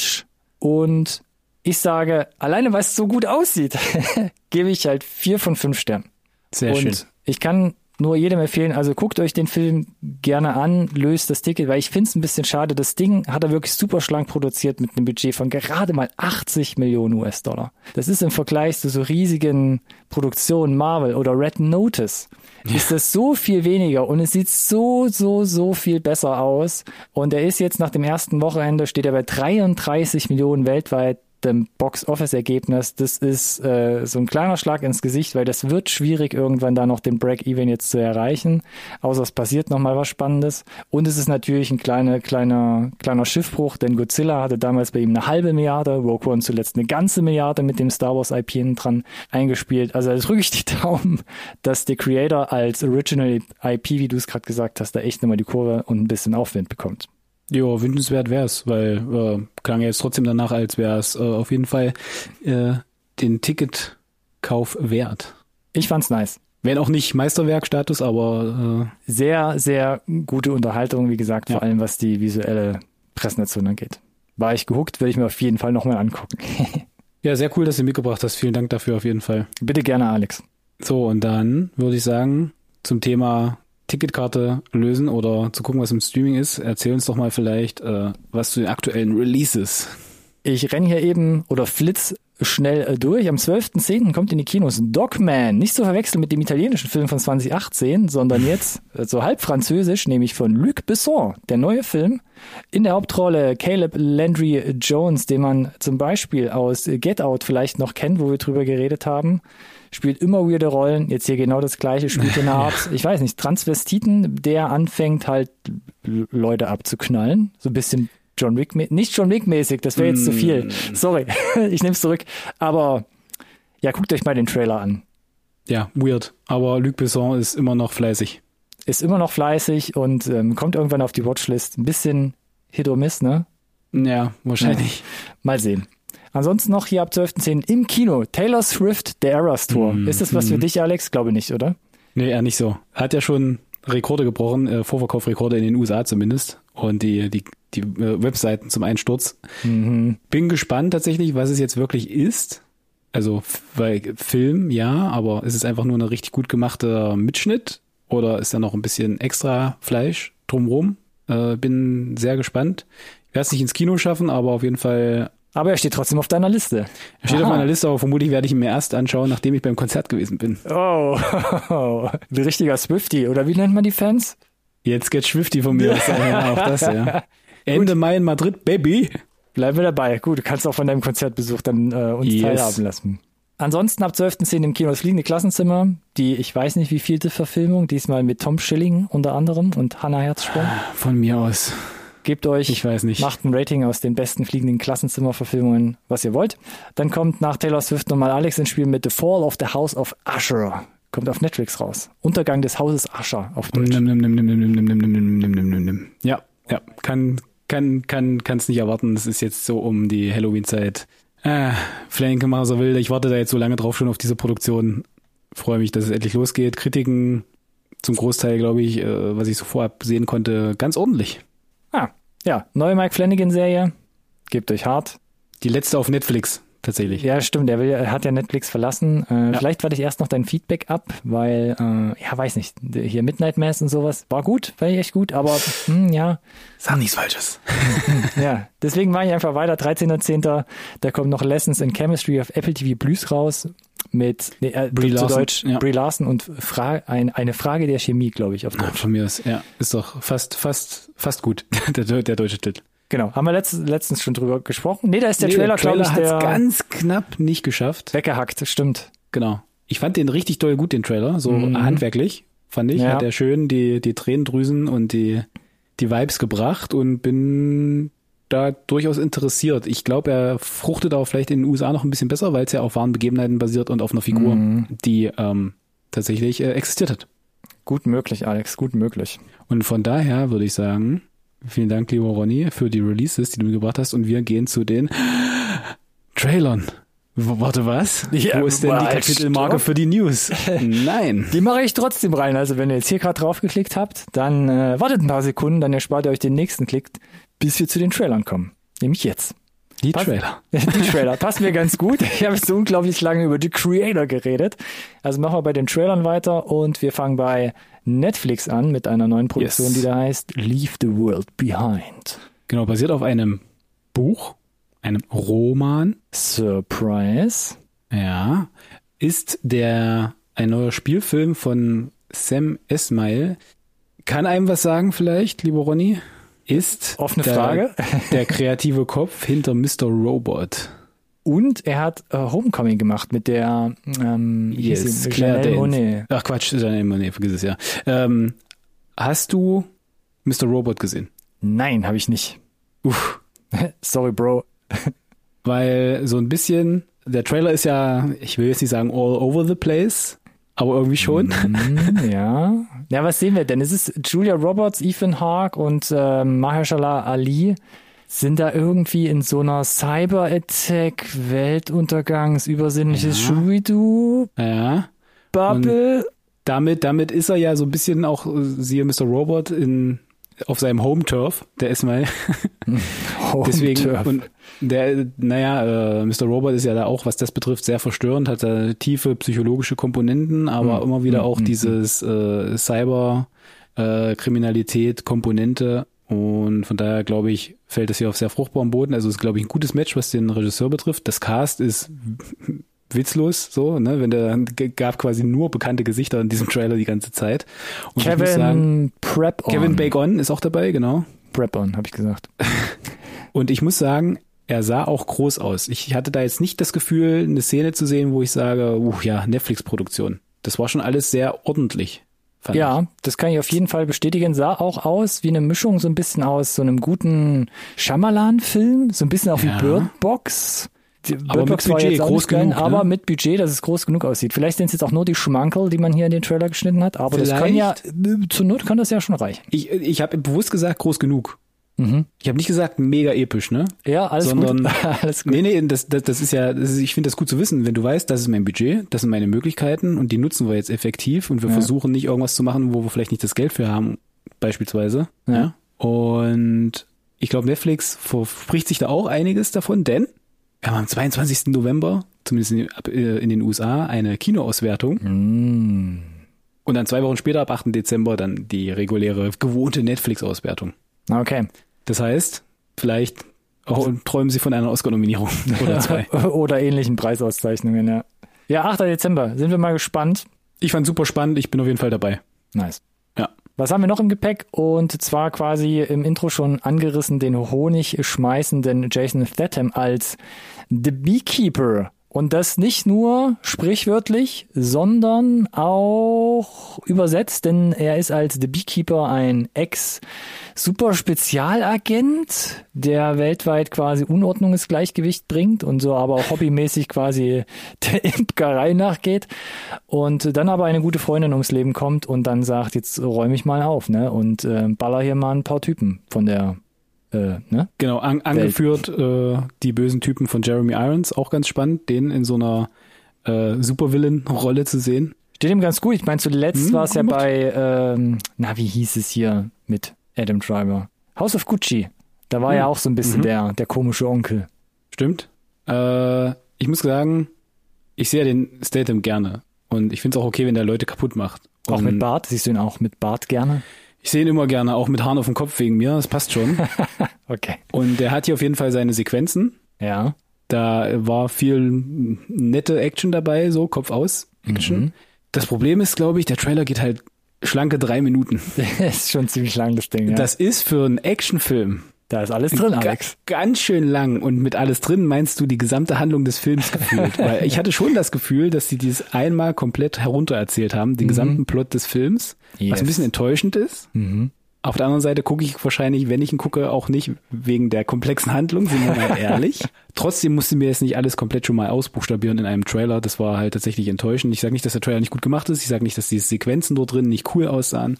und ich sage, alleine weil es so gut aussieht, gebe ich halt vier von fünf Sternen. Sehr und schön. Ich kann nur jedem empfehlen, also guckt euch den Film gerne an, löst das Ticket, weil ich finde es ein bisschen schade. Das Ding hat er wirklich super schlank produziert mit einem Budget von gerade mal 80 Millionen US-Dollar. Das ist im Vergleich zu so riesigen Produktionen Marvel oder Red Notice ja. ist das so viel weniger und es sieht so, so, so viel besser aus. Und er ist jetzt nach dem ersten Wochenende, steht er bei 33 Millionen weltweit dem Box-Office-Ergebnis, das ist äh, so ein kleiner Schlag ins Gesicht, weil das wird schwierig, irgendwann da noch den Break-Even jetzt zu erreichen, außer es passiert nochmal was Spannendes. Und es ist natürlich ein kleiner, kleiner, kleiner Schiffbruch, denn Godzilla hatte damals bei ihm eine halbe Milliarde, Rogue One zuletzt eine ganze Milliarde mit dem Star Wars IP dran eingespielt. Also da drücke ich die Daumen, dass der Creator als Original IP, wie du es gerade gesagt hast, da echt nochmal die Kurve und ein bisschen Aufwind bekommt. Ja, wünschenswert wär's, weil äh, klang jetzt trotzdem danach, als wäre es äh, auf jeden Fall äh, den Ticketkauf wert. Ich fand's nice. Wenn auch nicht Meisterwerkstatus, aber äh, sehr, sehr gute Unterhaltung, wie gesagt, vor allem was die visuelle Präsentation angeht. War ich gehuckt, will ich mir auf jeden Fall nochmal angucken. ja, sehr cool, dass du mitgebracht hast. Vielen Dank dafür auf jeden Fall. Bitte gerne, Alex. So, und dann würde ich sagen, zum Thema Ticketkarte lösen oder zu gucken, was im Streaming ist, erzähl uns doch mal vielleicht, äh, was zu den aktuellen Releases. Ich renne hier eben oder flitz schnell äh, durch. Am 12.10. kommt in die Kinos Dogman. Nicht zu verwechseln mit dem italienischen Film von 2018, sondern jetzt äh, so halb französisch, nämlich von Luc Besson. Der neue Film. In der Hauptrolle Caleb Landry Jones, den man zum Beispiel aus Get Out vielleicht noch kennt, wo wir drüber geredet haben spielt immer weirde Rollen. Jetzt hier genau das gleiche, spielt eine Art, ich weiß nicht, Transvestiten, der anfängt halt Leute abzuknallen. So ein bisschen John Wick, nicht John Wick mäßig, das wäre jetzt mm. zu viel. Mm. Sorry, ich nehme es zurück. Aber ja, guckt euch mal den Trailer an. Ja, weird. Aber Luc Besson ist immer noch fleißig. Ist immer noch fleißig und ähm, kommt irgendwann auf die Watchlist. Ein bisschen Hit or Miss, ne? Ja, wahrscheinlich. Ja. Mal sehen. Ansonsten noch hier ab 12.10. im Kino Taylor Swift, The Eras Tour. Mm, Ist das was für dich, Alex? Glaube nicht, oder? Nee, eher nicht so. Hat ja schon Rekorde gebrochen, äh, Vorverkaufrekorde in den USA zumindest. Und die, die, die äh, Webseiten zum Einsturz. Mhm. Bin gespannt tatsächlich, was es jetzt wirklich ist. Also, weil Film, ja, aber ist es einfach nur ein richtig gut gemachter Mitschnitt? Oder ist da noch ein bisschen extra Fleisch drumrum? Äh, bin sehr gespannt. Ich werde es nicht ins Kino schaffen, aber auf jeden Fall Aber er steht trotzdem auf deiner Liste. er steht auf Aha. meiner Liste, aber vermutlich werde ich ihn mir erst anschauen, nachdem ich beim Konzert gewesen bin. Oh, ein richtiger Swifty. Oder wie nennt man die Fans? Jetzt geht Swifty von mir. aus. ja, auch das, ja. Ende Mai in Madrid, Baby. Bleiben wir dabei. Gut, du kannst auch von deinem Konzertbesuch dann äh, uns Yes. teilhaben lassen. Ansonsten ab 12.10. im Kino das fliegende Klassenzimmer. Die, ich weiß nicht wie vielte Verfilmung, diesmal mit Tom Schilling unter anderem und Hannah Herzsprung. Von mir aus. Gebt euch, Ich weiß nicht. macht ein Rating aus den besten fliegenden Klassenzimmerverfilmungen, was ihr wollt. Dann kommt nach Taylor Swift nochmal Alex ins Spiel mit The Fall of the House of Usher. Kommt auf Netflix raus. Untergang des Hauses Usher auf Deutsch. Nimm, nimm, nimm, nimm, nimm, nimm, nimm, nimm, nimm, nimm, nimm, nimm, nimm. Ja, ja. Kann, kann, kann, kann es nicht erwarten. Es ist jetzt so um die Halloween-Zeit. Äh, Flanke mal so will. Ich warte da jetzt so lange drauf schon auf diese Produktion. Freue mich, dass es endlich losgeht. Kritiken zum Großteil, glaube ich, äh, was ich so vorab sehen konnte, ganz ordentlich. Ah, ja, neue Mike Flanagan-Serie. Gebt euch hart. Die letzte auf Netflix, tatsächlich. Ja, stimmt. Er, will, er hat ja Netflix verlassen. Äh, Vielleicht warte ich erst noch dein Feedback ab, weil, äh, ja, weiß nicht, hier Midnight Mass und sowas war gut, war echt gut, aber hm, ja, Sag nichts Falsches. ja. Deswegen mache ich einfach weiter. 13.10. Da kommt noch Lessons in Chemistry auf Apple TV Plus raus mit nee, äh, Brie zu Larson, Deutsch ja. Brie Larson und Fra ein, eine Frage der Chemie, glaube ich, auf Deutsch. Von mir aus, ja. Ist doch fast, fast, fast gut, der, der deutsche Titel. Genau. Haben wir letztens, letztens schon drüber gesprochen? Nee, da ist der Trailer, glaube ich, der ganz knapp nicht geschafft. weggehackt. Stimmt. Genau. Ich fand den richtig doll gut, den Trailer, so handwerklich, fand ich. Ja. Hat er schön die, die Tränendrüsen und die, die Vibes gebracht und bin da durchaus interessiert. Ich glaube, er fruchtet auch vielleicht in den USA noch ein bisschen besser, weil es ja auf wahren Begebenheiten basiert und auf einer Figur, die ähm, tatsächlich äh, existiert hat. Gut möglich, Alex. Gut möglich. Und von daher würde ich sagen, vielen Dank, lieber Ronny, für die Releases, die du mitgebracht hast. Und wir gehen zu den Trailern. Warte, was? Ja, Wo ist denn die Kapitelmarke für die News? Nein. Die mache ich trotzdem rein. Also wenn ihr jetzt hier gerade draufgeklickt habt, dann äh, wartet ein paar Sekunden, dann erspart ihr euch den nächsten Klick, bis wir zu den Trailern kommen. Nämlich jetzt. Die Pass- Trailer. Die Trailer passen mir ganz gut. Ich habe so unglaublich lange über die Creator geredet. Also machen wir bei den Trailern weiter und wir fangen bei Netflix an mit einer neuen Produktion, Yes. die da heißt Leave the World Behind. Genau, basiert auf einem Buch, einem Roman. Surprise. Ja. Ist der ein neuer Spielfilm von Sam Esmail. Kann einem was sagen vielleicht, lieber Ronny? Ist Offene der, Frage. der kreative Kopf hinter Mr. Robot. Und er hat äh, Homecoming gemacht mit der ähm, sie? Claire Janelle. Monáe. Ach Quatsch, Janelle Monet, vergiss es ja. Ähm, hast du Mr. Robot gesehen? Nein, habe ich nicht. Uff. Sorry, Bro. Weil so ein bisschen, der Trailer ist ja, ich will jetzt nicht sagen all over the place, aber irgendwie schon. Hm, ja. Ja, was sehen wir denn? Es ist Julia Roberts, Ethan Hawke und äh, Mahershala Ali sind da irgendwie in so einer Cyber-Attack, Weltuntergangs, übersinnliches Ja. Schuidu, Ja. Bubble. Damit, damit ist er ja so ein bisschen auch, äh, siehe Mr. Robot in, auf seinem Home-Turf, der ist mal, deswegen, Home-Turf. und der, naja, äh, Mr. Robot ist ja da auch, was das betrifft, sehr verstörend, hat da tiefe psychologische Komponenten, aber Hm, immer wieder hm, auch hm, dieses äh, Cyber, äh, und von daher glaube ich, fällt es hier auf sehr fruchtbaren Boden. Also es ist, glaube ich, ein gutes Match, was den Regisseur betrifft. Das Cast ist witzlos, so, ne, wenn der gab quasi nur bekannte Gesichter in diesem Trailer die ganze Zeit. Und ich muss sagen, Kevin Prep-On. Kevin Bacon ist auch dabei, genau. Prep-On, habe ich gesagt. Und ich muss sagen, er sah auch groß aus. Ich hatte da jetzt nicht das Gefühl, eine Szene zu sehen, wo ich sage, uh, ja, Netflix-Produktion. Das war schon alles sehr ordentlich. Fand ich. Ja, das kann ich auf jeden Fall bestätigen. Sah auch aus wie eine Mischung so ein bisschen aus so einem guten Shyamalan-Film, so ein bisschen auch Ja. wie Bird Box. Aber mit Budget, groß genug, ne? aber mit Budget, dass es groß genug aussieht. Vielleicht sind es jetzt auch nur die Schmankel, die man hier in den Trailer geschnitten hat, aber das kann ja, zur Not kann das ja schon reichen. Ich, ich habe bewusst gesagt, groß genug. Mhm. Ich habe nicht gesagt mega episch, ne? Ja, alles Sondern, gut. alles gut. Nee, nee, das, das, das ist ja, das ist, ich finde das gut zu wissen, wenn du weißt, das ist mein Budget, das sind meine Möglichkeiten und die nutzen wir jetzt effektiv und wir Ja. versuchen nicht irgendwas zu machen, wo wir vielleicht nicht das Geld für haben, beispielsweise. Ja. Und ich glaube, Netflix verspricht sich da auch einiges davon, denn wir haben am 22. November, zumindest in, äh, den USA, eine Kinoauswertung. Mm. Und dann zwei Wochen später, ab 8. Dezember, dann die reguläre, gewohnte Netflix-Auswertung. Okay. Das heißt, vielleicht auch träumen Sie von einer Oscar-Nominierung oder zwei. Oder ähnlichen Preisauszeichnungen, ja. Ja, 8. Dezember. Sind wir mal gespannt. Ich fand super spannend, ich bin auf jeden Fall dabei. Nice. Was haben wir noch im Gepäck? Und zwar quasi im Intro schon angerissen den Honig schmeißenden Jason Statham als The Beekeeper. Und das nicht nur sprichwörtlich, sondern auch übersetzt, denn er ist als The Beekeeper ein Ex-Super-Spezialagent, der weltweit quasi Unordnung ins Gleichgewicht bringt und so aber auch hobbymäßig quasi der Imkerei nachgeht. Und dann aber eine gute Freundin ums Leben kommt und dann sagt, jetzt räume ich mal auf, ne, und äh, baller hier mal ein paar Typen von der, äh, ne? Genau, an, angeführt äh, die bösen Typen von Jeremy Irons, auch ganz spannend, den in so einer äh, Supervillain-Rolle zu sehen. Steht ihm ganz gut. Ich meine, zuletzt Hm, war es ja bei, ähm, na, wie hieß es hier mit Adam Driver? House of Gucci. Da war Hm. ja auch so ein bisschen Mhm. der, der komische Onkel. Stimmt. Äh, ich muss sagen, ich sehe den Statham gerne. Und ich finde es auch okay, wenn der Leute kaputt macht. Auch Und mit Bart. Siehst du ihn auch mit Bart gerne? Ich sehe ihn immer gerne, auch mit Haaren auf dem Kopf wegen mir, das passt schon. Okay. Und der hat hier auf jeden Fall seine Sequenzen. Ja. Da war viel nette Action dabei, so Kopf aus Action. Mhm. Das Problem ist, glaube ich, der Trailer geht halt schlanke drei Minuten. ist schon ziemlich lang, das Ding, ja. Das ist für einen Actionfilm da ist alles drin, ga- Alex. ganz schön lang. Und mit alles drin meinst du die gesamte Handlung des Films gefühlt. Weil ich hatte schon das Gefühl, dass sie dies einmal komplett heruntererzählt haben, den gesamten Plot des Films. Was Mhm. Yes. ein bisschen enttäuschend ist. Mhm. Auf der anderen Seite gucke ich wahrscheinlich, wenn ich ihn gucke, auch nicht wegen der komplexen Handlung, sind wir mal ehrlich. Trotzdem musste mir jetzt nicht alles komplett schon mal ausbuchstabieren in einem Trailer. Das war halt tatsächlich enttäuschend. Ich sage nicht, dass der Trailer nicht gut gemacht ist. Ich sage nicht, dass die Sequenzen dort drin nicht cool aussahen.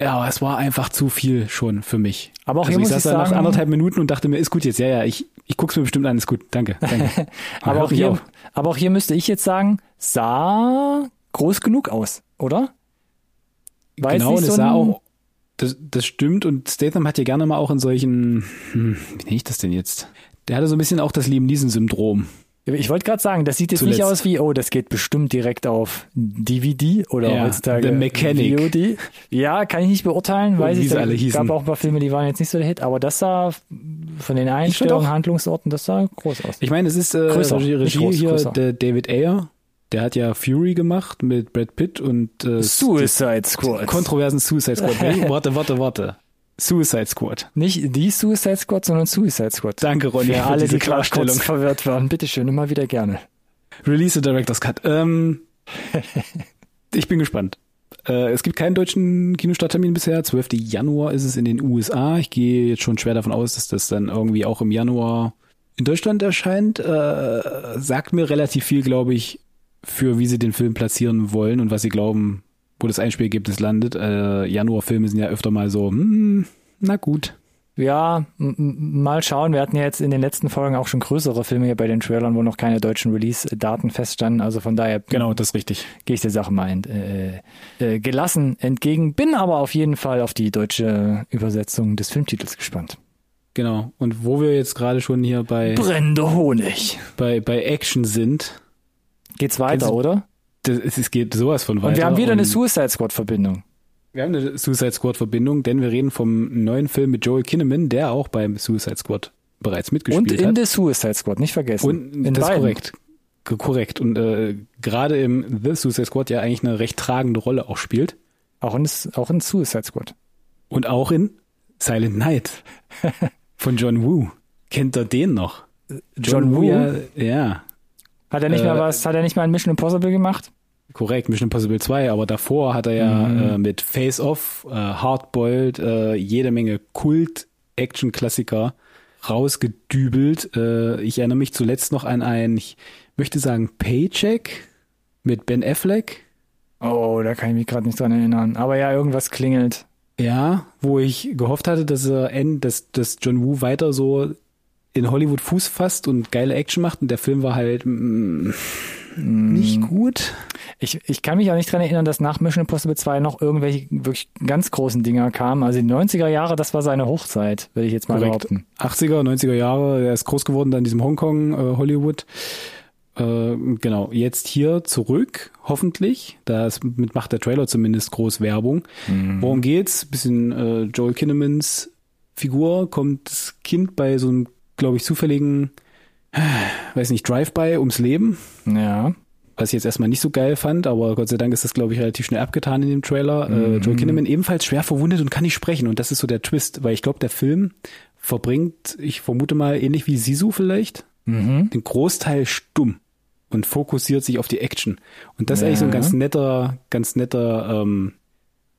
Ja, aber es war einfach zu viel schon für mich. Aber auch also hier ich muss saß ich da nach sagen- anderthalb Minuten und dachte mir, ist gut jetzt. Ja, ja, ich, ich guck's mir bestimmt an, ist gut. Danke, danke. Aber auch, hier, auf. aber auch hier müsste ich jetzt sagen, sah groß genug aus, oder? Jetzt genau, nicht und es so sah auch, das, das stimmt und Statham hat ja gerne mal auch in solchen, hm, wie nenne ich das denn jetzt? Der hatte so ein bisschen auch das Liam Neeson-Syndrom. Ich wollte gerade sagen, das sieht jetzt nicht Zuletzt. aus wie, oh, das geht bestimmt direkt auf DVD oder Ja, heutzutage The Mechanic. VOD. Ja, kann ich nicht beurteilen, weiß ich. alle hießen. gab auch ein paar Filme, die waren jetzt nicht so der Hit, aber das sah von den Einstellungen, Handlungsorten, das sah groß aus. Ich meine, es ist äh, Größer, Regie, nicht Regie groß, hier größer. der David Ayer. Der hat ja Fury gemacht mit Brad Pitt und äh, Suicide Squad. kontroversen Suicide Squad. Warte, warte, warte. Suicide Squad. nicht die Suicide Squad, sondern Suicide Squad. Danke, Ronny, Für für alle, diese die Klarstellung. verwirrt waren. Bitteschön, immer wieder gerne. Release the Director's Cut. Ähm, ich bin gespannt. Äh, es gibt keinen deutschen Kinostarttermin bisher. 12. Januar ist es in den USA. Ich gehe jetzt schon schwer davon aus, dass das dann irgendwie auch im Januar in Deutschland erscheint. Äh, sagt mir relativ viel, glaube ich, für wie sie den Film platzieren wollen und was sie glauben, wo das Einspielergebnis landet. Äh, Januarfilme sind ja öfter mal so, hm, na gut. Ja, mal schauen. Wir hatten ja jetzt in den letzten Folgen auch schon größere Filme hier bei den Trailern, wo noch keine deutschen Release-Daten feststanden. Also von daher Genau, das ist richtig. gehe ich der Sache mal ent, äh, äh, gelassen entgegen. Bin aber auf jeden Fall auf die deutsche Übersetzung des Filmtitels gespannt. Genau. Und wo wir jetzt gerade schon hier bei, Brennender Honig. bei, bei Action sind, Geht's weiter, du- oder? das, es geht sowas von weiter. Und wir haben wieder eine und Suicide Squad-Verbindung. Wir haben eine Suicide Squad Verbindung, denn wir reden vom neuen Film mit Joel Kinnaman, der auch beim Suicide Squad bereits Und mitgespielt in hat. The Suicide Squad, nicht vergessen. Und in das ist beiden. korrekt. Korrekt. Und äh, gerade im The Suicide Squad ja eigentlich eine recht tragende Rolle auch spielt. Auch in, auch in Suicide Squad. Und auch in Silent Night von John Woo. Kennt er den noch? John Woo? Ja, ja, Hat er nicht Äh, mal was, hat er nicht mal ein Mission Impossible gemacht? korrekt. Mission Impossible 2. Aber davor hat er ja äh, mit Face Off, äh, Hardboiled, äh, jede Menge Kult-Action-Klassiker rausgedübelt. Äh, ich erinnere mich zuletzt noch an ein, ich möchte sagen, Paycheck mit Ben Affleck. Oh, da kann ich mich gerade nicht dran erinnern. Aber ja, irgendwas klingelt. Ja, wo ich gehofft hatte, dass er end, dass, dass John Woo weiter so in Hollywood Fuß fasst und geile Action macht und der Film war halt mm, nicht gut. Ich, ich kann mich auch nicht dran erinnern, dass nach Mission Impossible 2 noch irgendwelche wirklich ganz großen Dinger kamen. Also die 90er Jahre, das war seine Hochzeit, würde ich jetzt mal Korrekt. behaupten. 80er, 90er Jahre, er ist groß geworden da in diesem Hongkong äh, Hollywood. Äh, genau, jetzt hier zurück, hoffentlich. Da ist, mit macht der Trailer zumindest groß Werbung. Worum geht's? Bisschen äh, Joel Kinnemans Figur, kommt das Kind bei so einem, glaube ich, zufälligen, äh, weiß nicht, Drive-by ums Leben. Ja. Was ich jetzt erstmal nicht so geil fand, aber Gott sei Dank ist das, glaube ich, relativ schnell abgetan in dem Trailer. Äh, Joel Kinnaman ebenfalls schwer verwundet und kann nicht sprechen. Und das ist so der Twist, weil ich glaube, der Film verbringt, ich vermute mal, ähnlich wie Sisu vielleicht, Mhm. den Großteil stumm und fokussiert sich auf die Action. Und das ist eigentlich so ein Ja. ganz netter, ganz netter, ähm,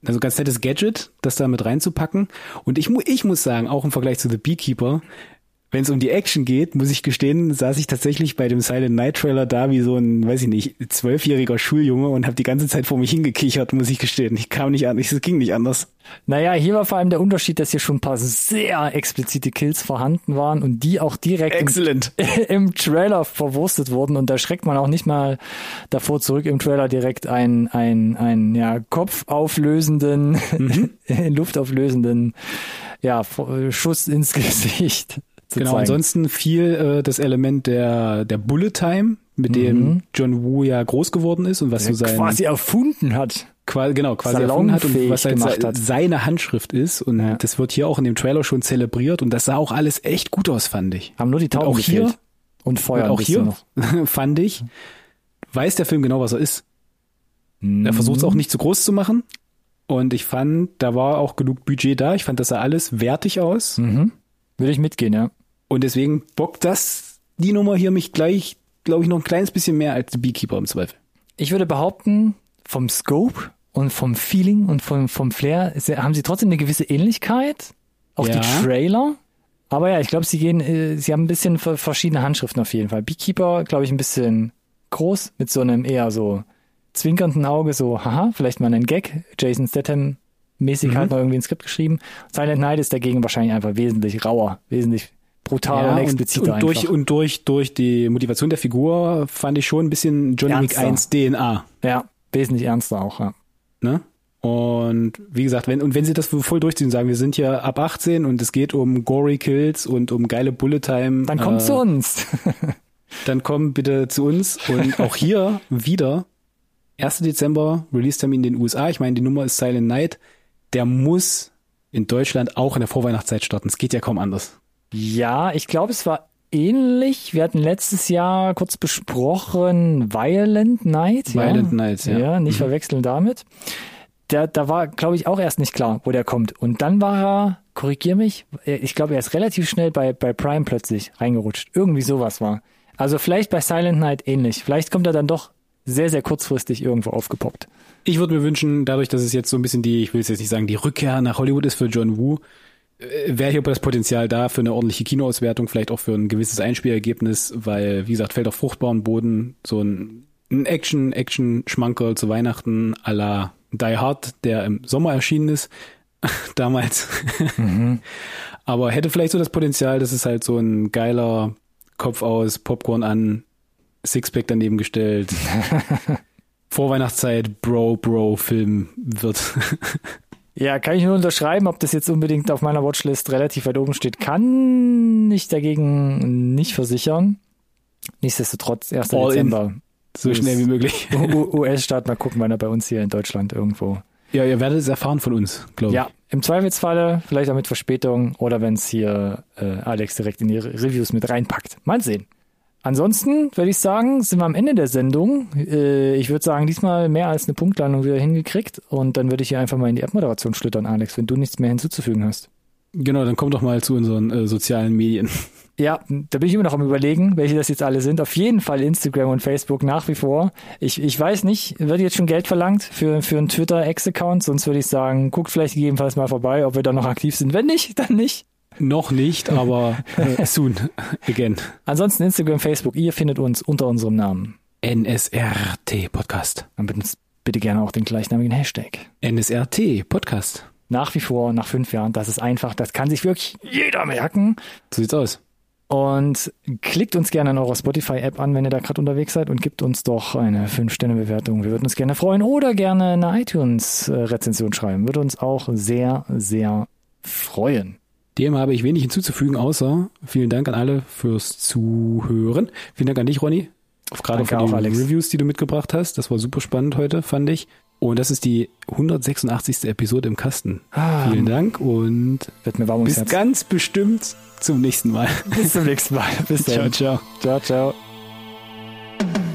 also ganz nettes Gadget, das da mit reinzupacken. Und ich, mu ich muss sagen, auch im Vergleich zu The Beekeeper, wenn es um die Action geht, muss ich gestehen, saß ich tatsächlich bei dem Silent Night Trailer da wie so ein, weiß ich nicht, zwölfjähriger Schuljunge und habe die ganze Zeit vor mich hingekichert, muss ich gestehen. Ich kam nicht an, es ging nicht anders. Naja, hier war vor allem der Unterschied, dass hier schon ein paar sehr explizite Kills vorhanden waren und die auch direkt im, Excellent. im Trailer verwurstet wurden und da schreckt man auch nicht mal davor zurück, im Trailer direkt einen, einen, einen ja, kopfauflösenden, in Luft auflösenden ja, Schuss ins Gesicht zu Genau, zeigen. ansonsten viel äh, das Element der, der Bullet Time, mit dem John Woo ja groß geworden ist und was so sein quasi erfunden hat. quasi, genau, quasi erfunden hat und was halt gemacht se- hat. seine Handschrift ist. Und Ja. das wird hier auch in dem Trailer schon zelebriert und das sah auch alles echt gut aus, fand ich. Haben nur die Tauben auch hier-. Und Feuer und auch hier noch. fand ich, weiß der Film genau, was er ist. Er versucht es auch nicht zu groß zu machen. Und ich fand, da war auch genug Budget da. Ich fand, das sah alles wertig aus. Mhm. Würde ich mitgehen, ja. Und deswegen bockt das, die Nummer hier mich gleich, glaube ich, noch ein kleines bisschen mehr als The Beekeeper im Zweifel. Ich würde behaupten, vom Scope und vom Feeling und vom, vom Flair haben sie trotzdem eine gewisse Ähnlichkeit. Auch Ja. die Trailer. Aber ja, ich glaube, sie gehen, äh, sie haben ein bisschen ver- verschiedene Handschriften auf jeden Fall. Beekeeper, glaube ich, ein bisschen groß, mit so einem eher so zwinkernden Auge, so, haha, vielleicht mal einen Gag. Jason Statham mäßig Mhm. halt mal irgendwie ein Skript geschrieben. Silent Night ist dagegen wahrscheinlich einfach wesentlich rauer, wesentlich brutaler und und, expliziter und durch einfach. und durch durch die Motivation der Figur fand ich schon ein bisschen Johnny Wick Ernster. 1 DNA, ja, wesentlich ernster auch, ja. ne? Und wie gesagt, wenn und wenn sie das voll durchziehen, sagen, wir sind hier ab 18 und es geht um gory Kills und um geile Bullet Time, Dann kommt äh, zu uns. dann komm bitte zu uns und auch hier wieder 1. Dezember Release-Termin in den USA. Ich meine, die Nummer ist Silent Night. Der muss in Deutschland auch in der Vorweihnachtszeit starten. Es geht ja kaum anders. Ja, ich glaube, es war ähnlich. Wir hatten letztes Jahr kurz besprochen Violent Night. Violent ja. Night, ja. Ja, nicht Mhm. verwechseln damit. Der, da war, glaube ich, auch erst nicht klar, wo der kommt. Und dann war er, korrigier mich, äh, ich glaube, er ist relativ schnell bei, bei Prime plötzlich reingerutscht. Irgendwie sowas war. Also vielleicht bei Silent Night ähnlich. Vielleicht kommt er dann doch sehr, sehr kurzfristig irgendwo aufgepoppt. Ich würde mir wünschen, dadurch, dass es jetzt so ein bisschen die, ich will es jetzt nicht sagen, die Rückkehr nach Hollywood ist für John Woo, wäre hier das Potenzial da für eine ordentliche Kinoauswertung, vielleicht auch für ein gewisses Einspielergebnis, weil, wie gesagt, fällt auf fruchtbaren Boden so ein, ein Action, Action-Schmankerl zu Weihnachten à la Die Hard, der im Sommer erschienen ist, damals. Aber hätte vielleicht so das Potenzial, dass es halt so ein geiler Kopf aus, Popcorn an, Sixpack daneben gestellt, Vorweihnachtszeit, Bro, Bro, Film wird. Ja, kann ich nur unterschreiben, ob das jetzt unbedingt auf meiner Watchlist relativ weit oben steht, kann ich dagegen nicht versichern. Nichtsdestotrotz, 1. All in. Dezember. so schnell wie möglich. US-Staat, mal gucken, wann er bei uns hier in Deutschland irgendwo. Ja, ihr werdet es erfahren von uns, glaube ich. Ja, im Zweifelsfalle, vielleicht auch mit Verspätung oder wenn es hier äh, Alex direkt in die Re- Reviews mit reinpackt. Mal sehen. Ansonsten würde ich sagen, sind wir am Ende der Sendung. Äh, ich würde sagen, diesmal mehr als eine Punktlandung wieder hingekriegt. Und dann würde ich hier einfach mal in die App-Moderation schlittern, Alex, wenn du nichts mehr hinzuzufügen hast. Genau, dann kommt doch mal zu unseren äh, sozialen Medien. Ja, da bin ich immer noch am überlegen, welche das jetzt alle sind. Auf jeden Fall Instagram und Facebook nach wie vor. Ich, ich weiß nicht, wird jetzt schon Geld verlangt für, für einen Twitter-Ex-Account? Sonst würde ich sagen, guckt vielleicht gegebenenfalls mal vorbei, ob wir da noch aktiv sind. Wenn nicht, dann nicht. Noch nicht, aber äh, soon again. Ansonsten Instagram, Facebook, ihr findet uns unter unserem Namen. NSRT Podcast. Dann benutzt bitte gerne auch den gleichnamigen Hashtag. NSRT Podcast. nach wie vor, nach fünf Jahren, das ist einfach, das kann sich wirklich jeder merken. So sieht's aus. Und klickt uns gerne in eurer Spotify-App an, wenn ihr da gerade unterwegs seid und gebt uns doch eine 5-Sterne-Bewertung. Wir würden uns gerne freuen. Oder gerne eine iTunes-Rezension schreiben. Würde uns auch sehr, sehr freuen. Dem habe ich wenig hinzuzufügen, außer vielen Dank an alle fürs Zuhören. Vielen Dank an dich, Ronny. Gerade Danke für die auch, Alex. Reviews, die du mitgebracht hast. Das war super spannend heute, fand ich. Und das ist die 186. Episode im Kasten. Ah, Vielen Dank und Wird mir warm bis Herz. ganz bestimmt zum nächsten Mal. Bis zum nächsten Mal. Bis dann. ciao. Ciao, ciao. This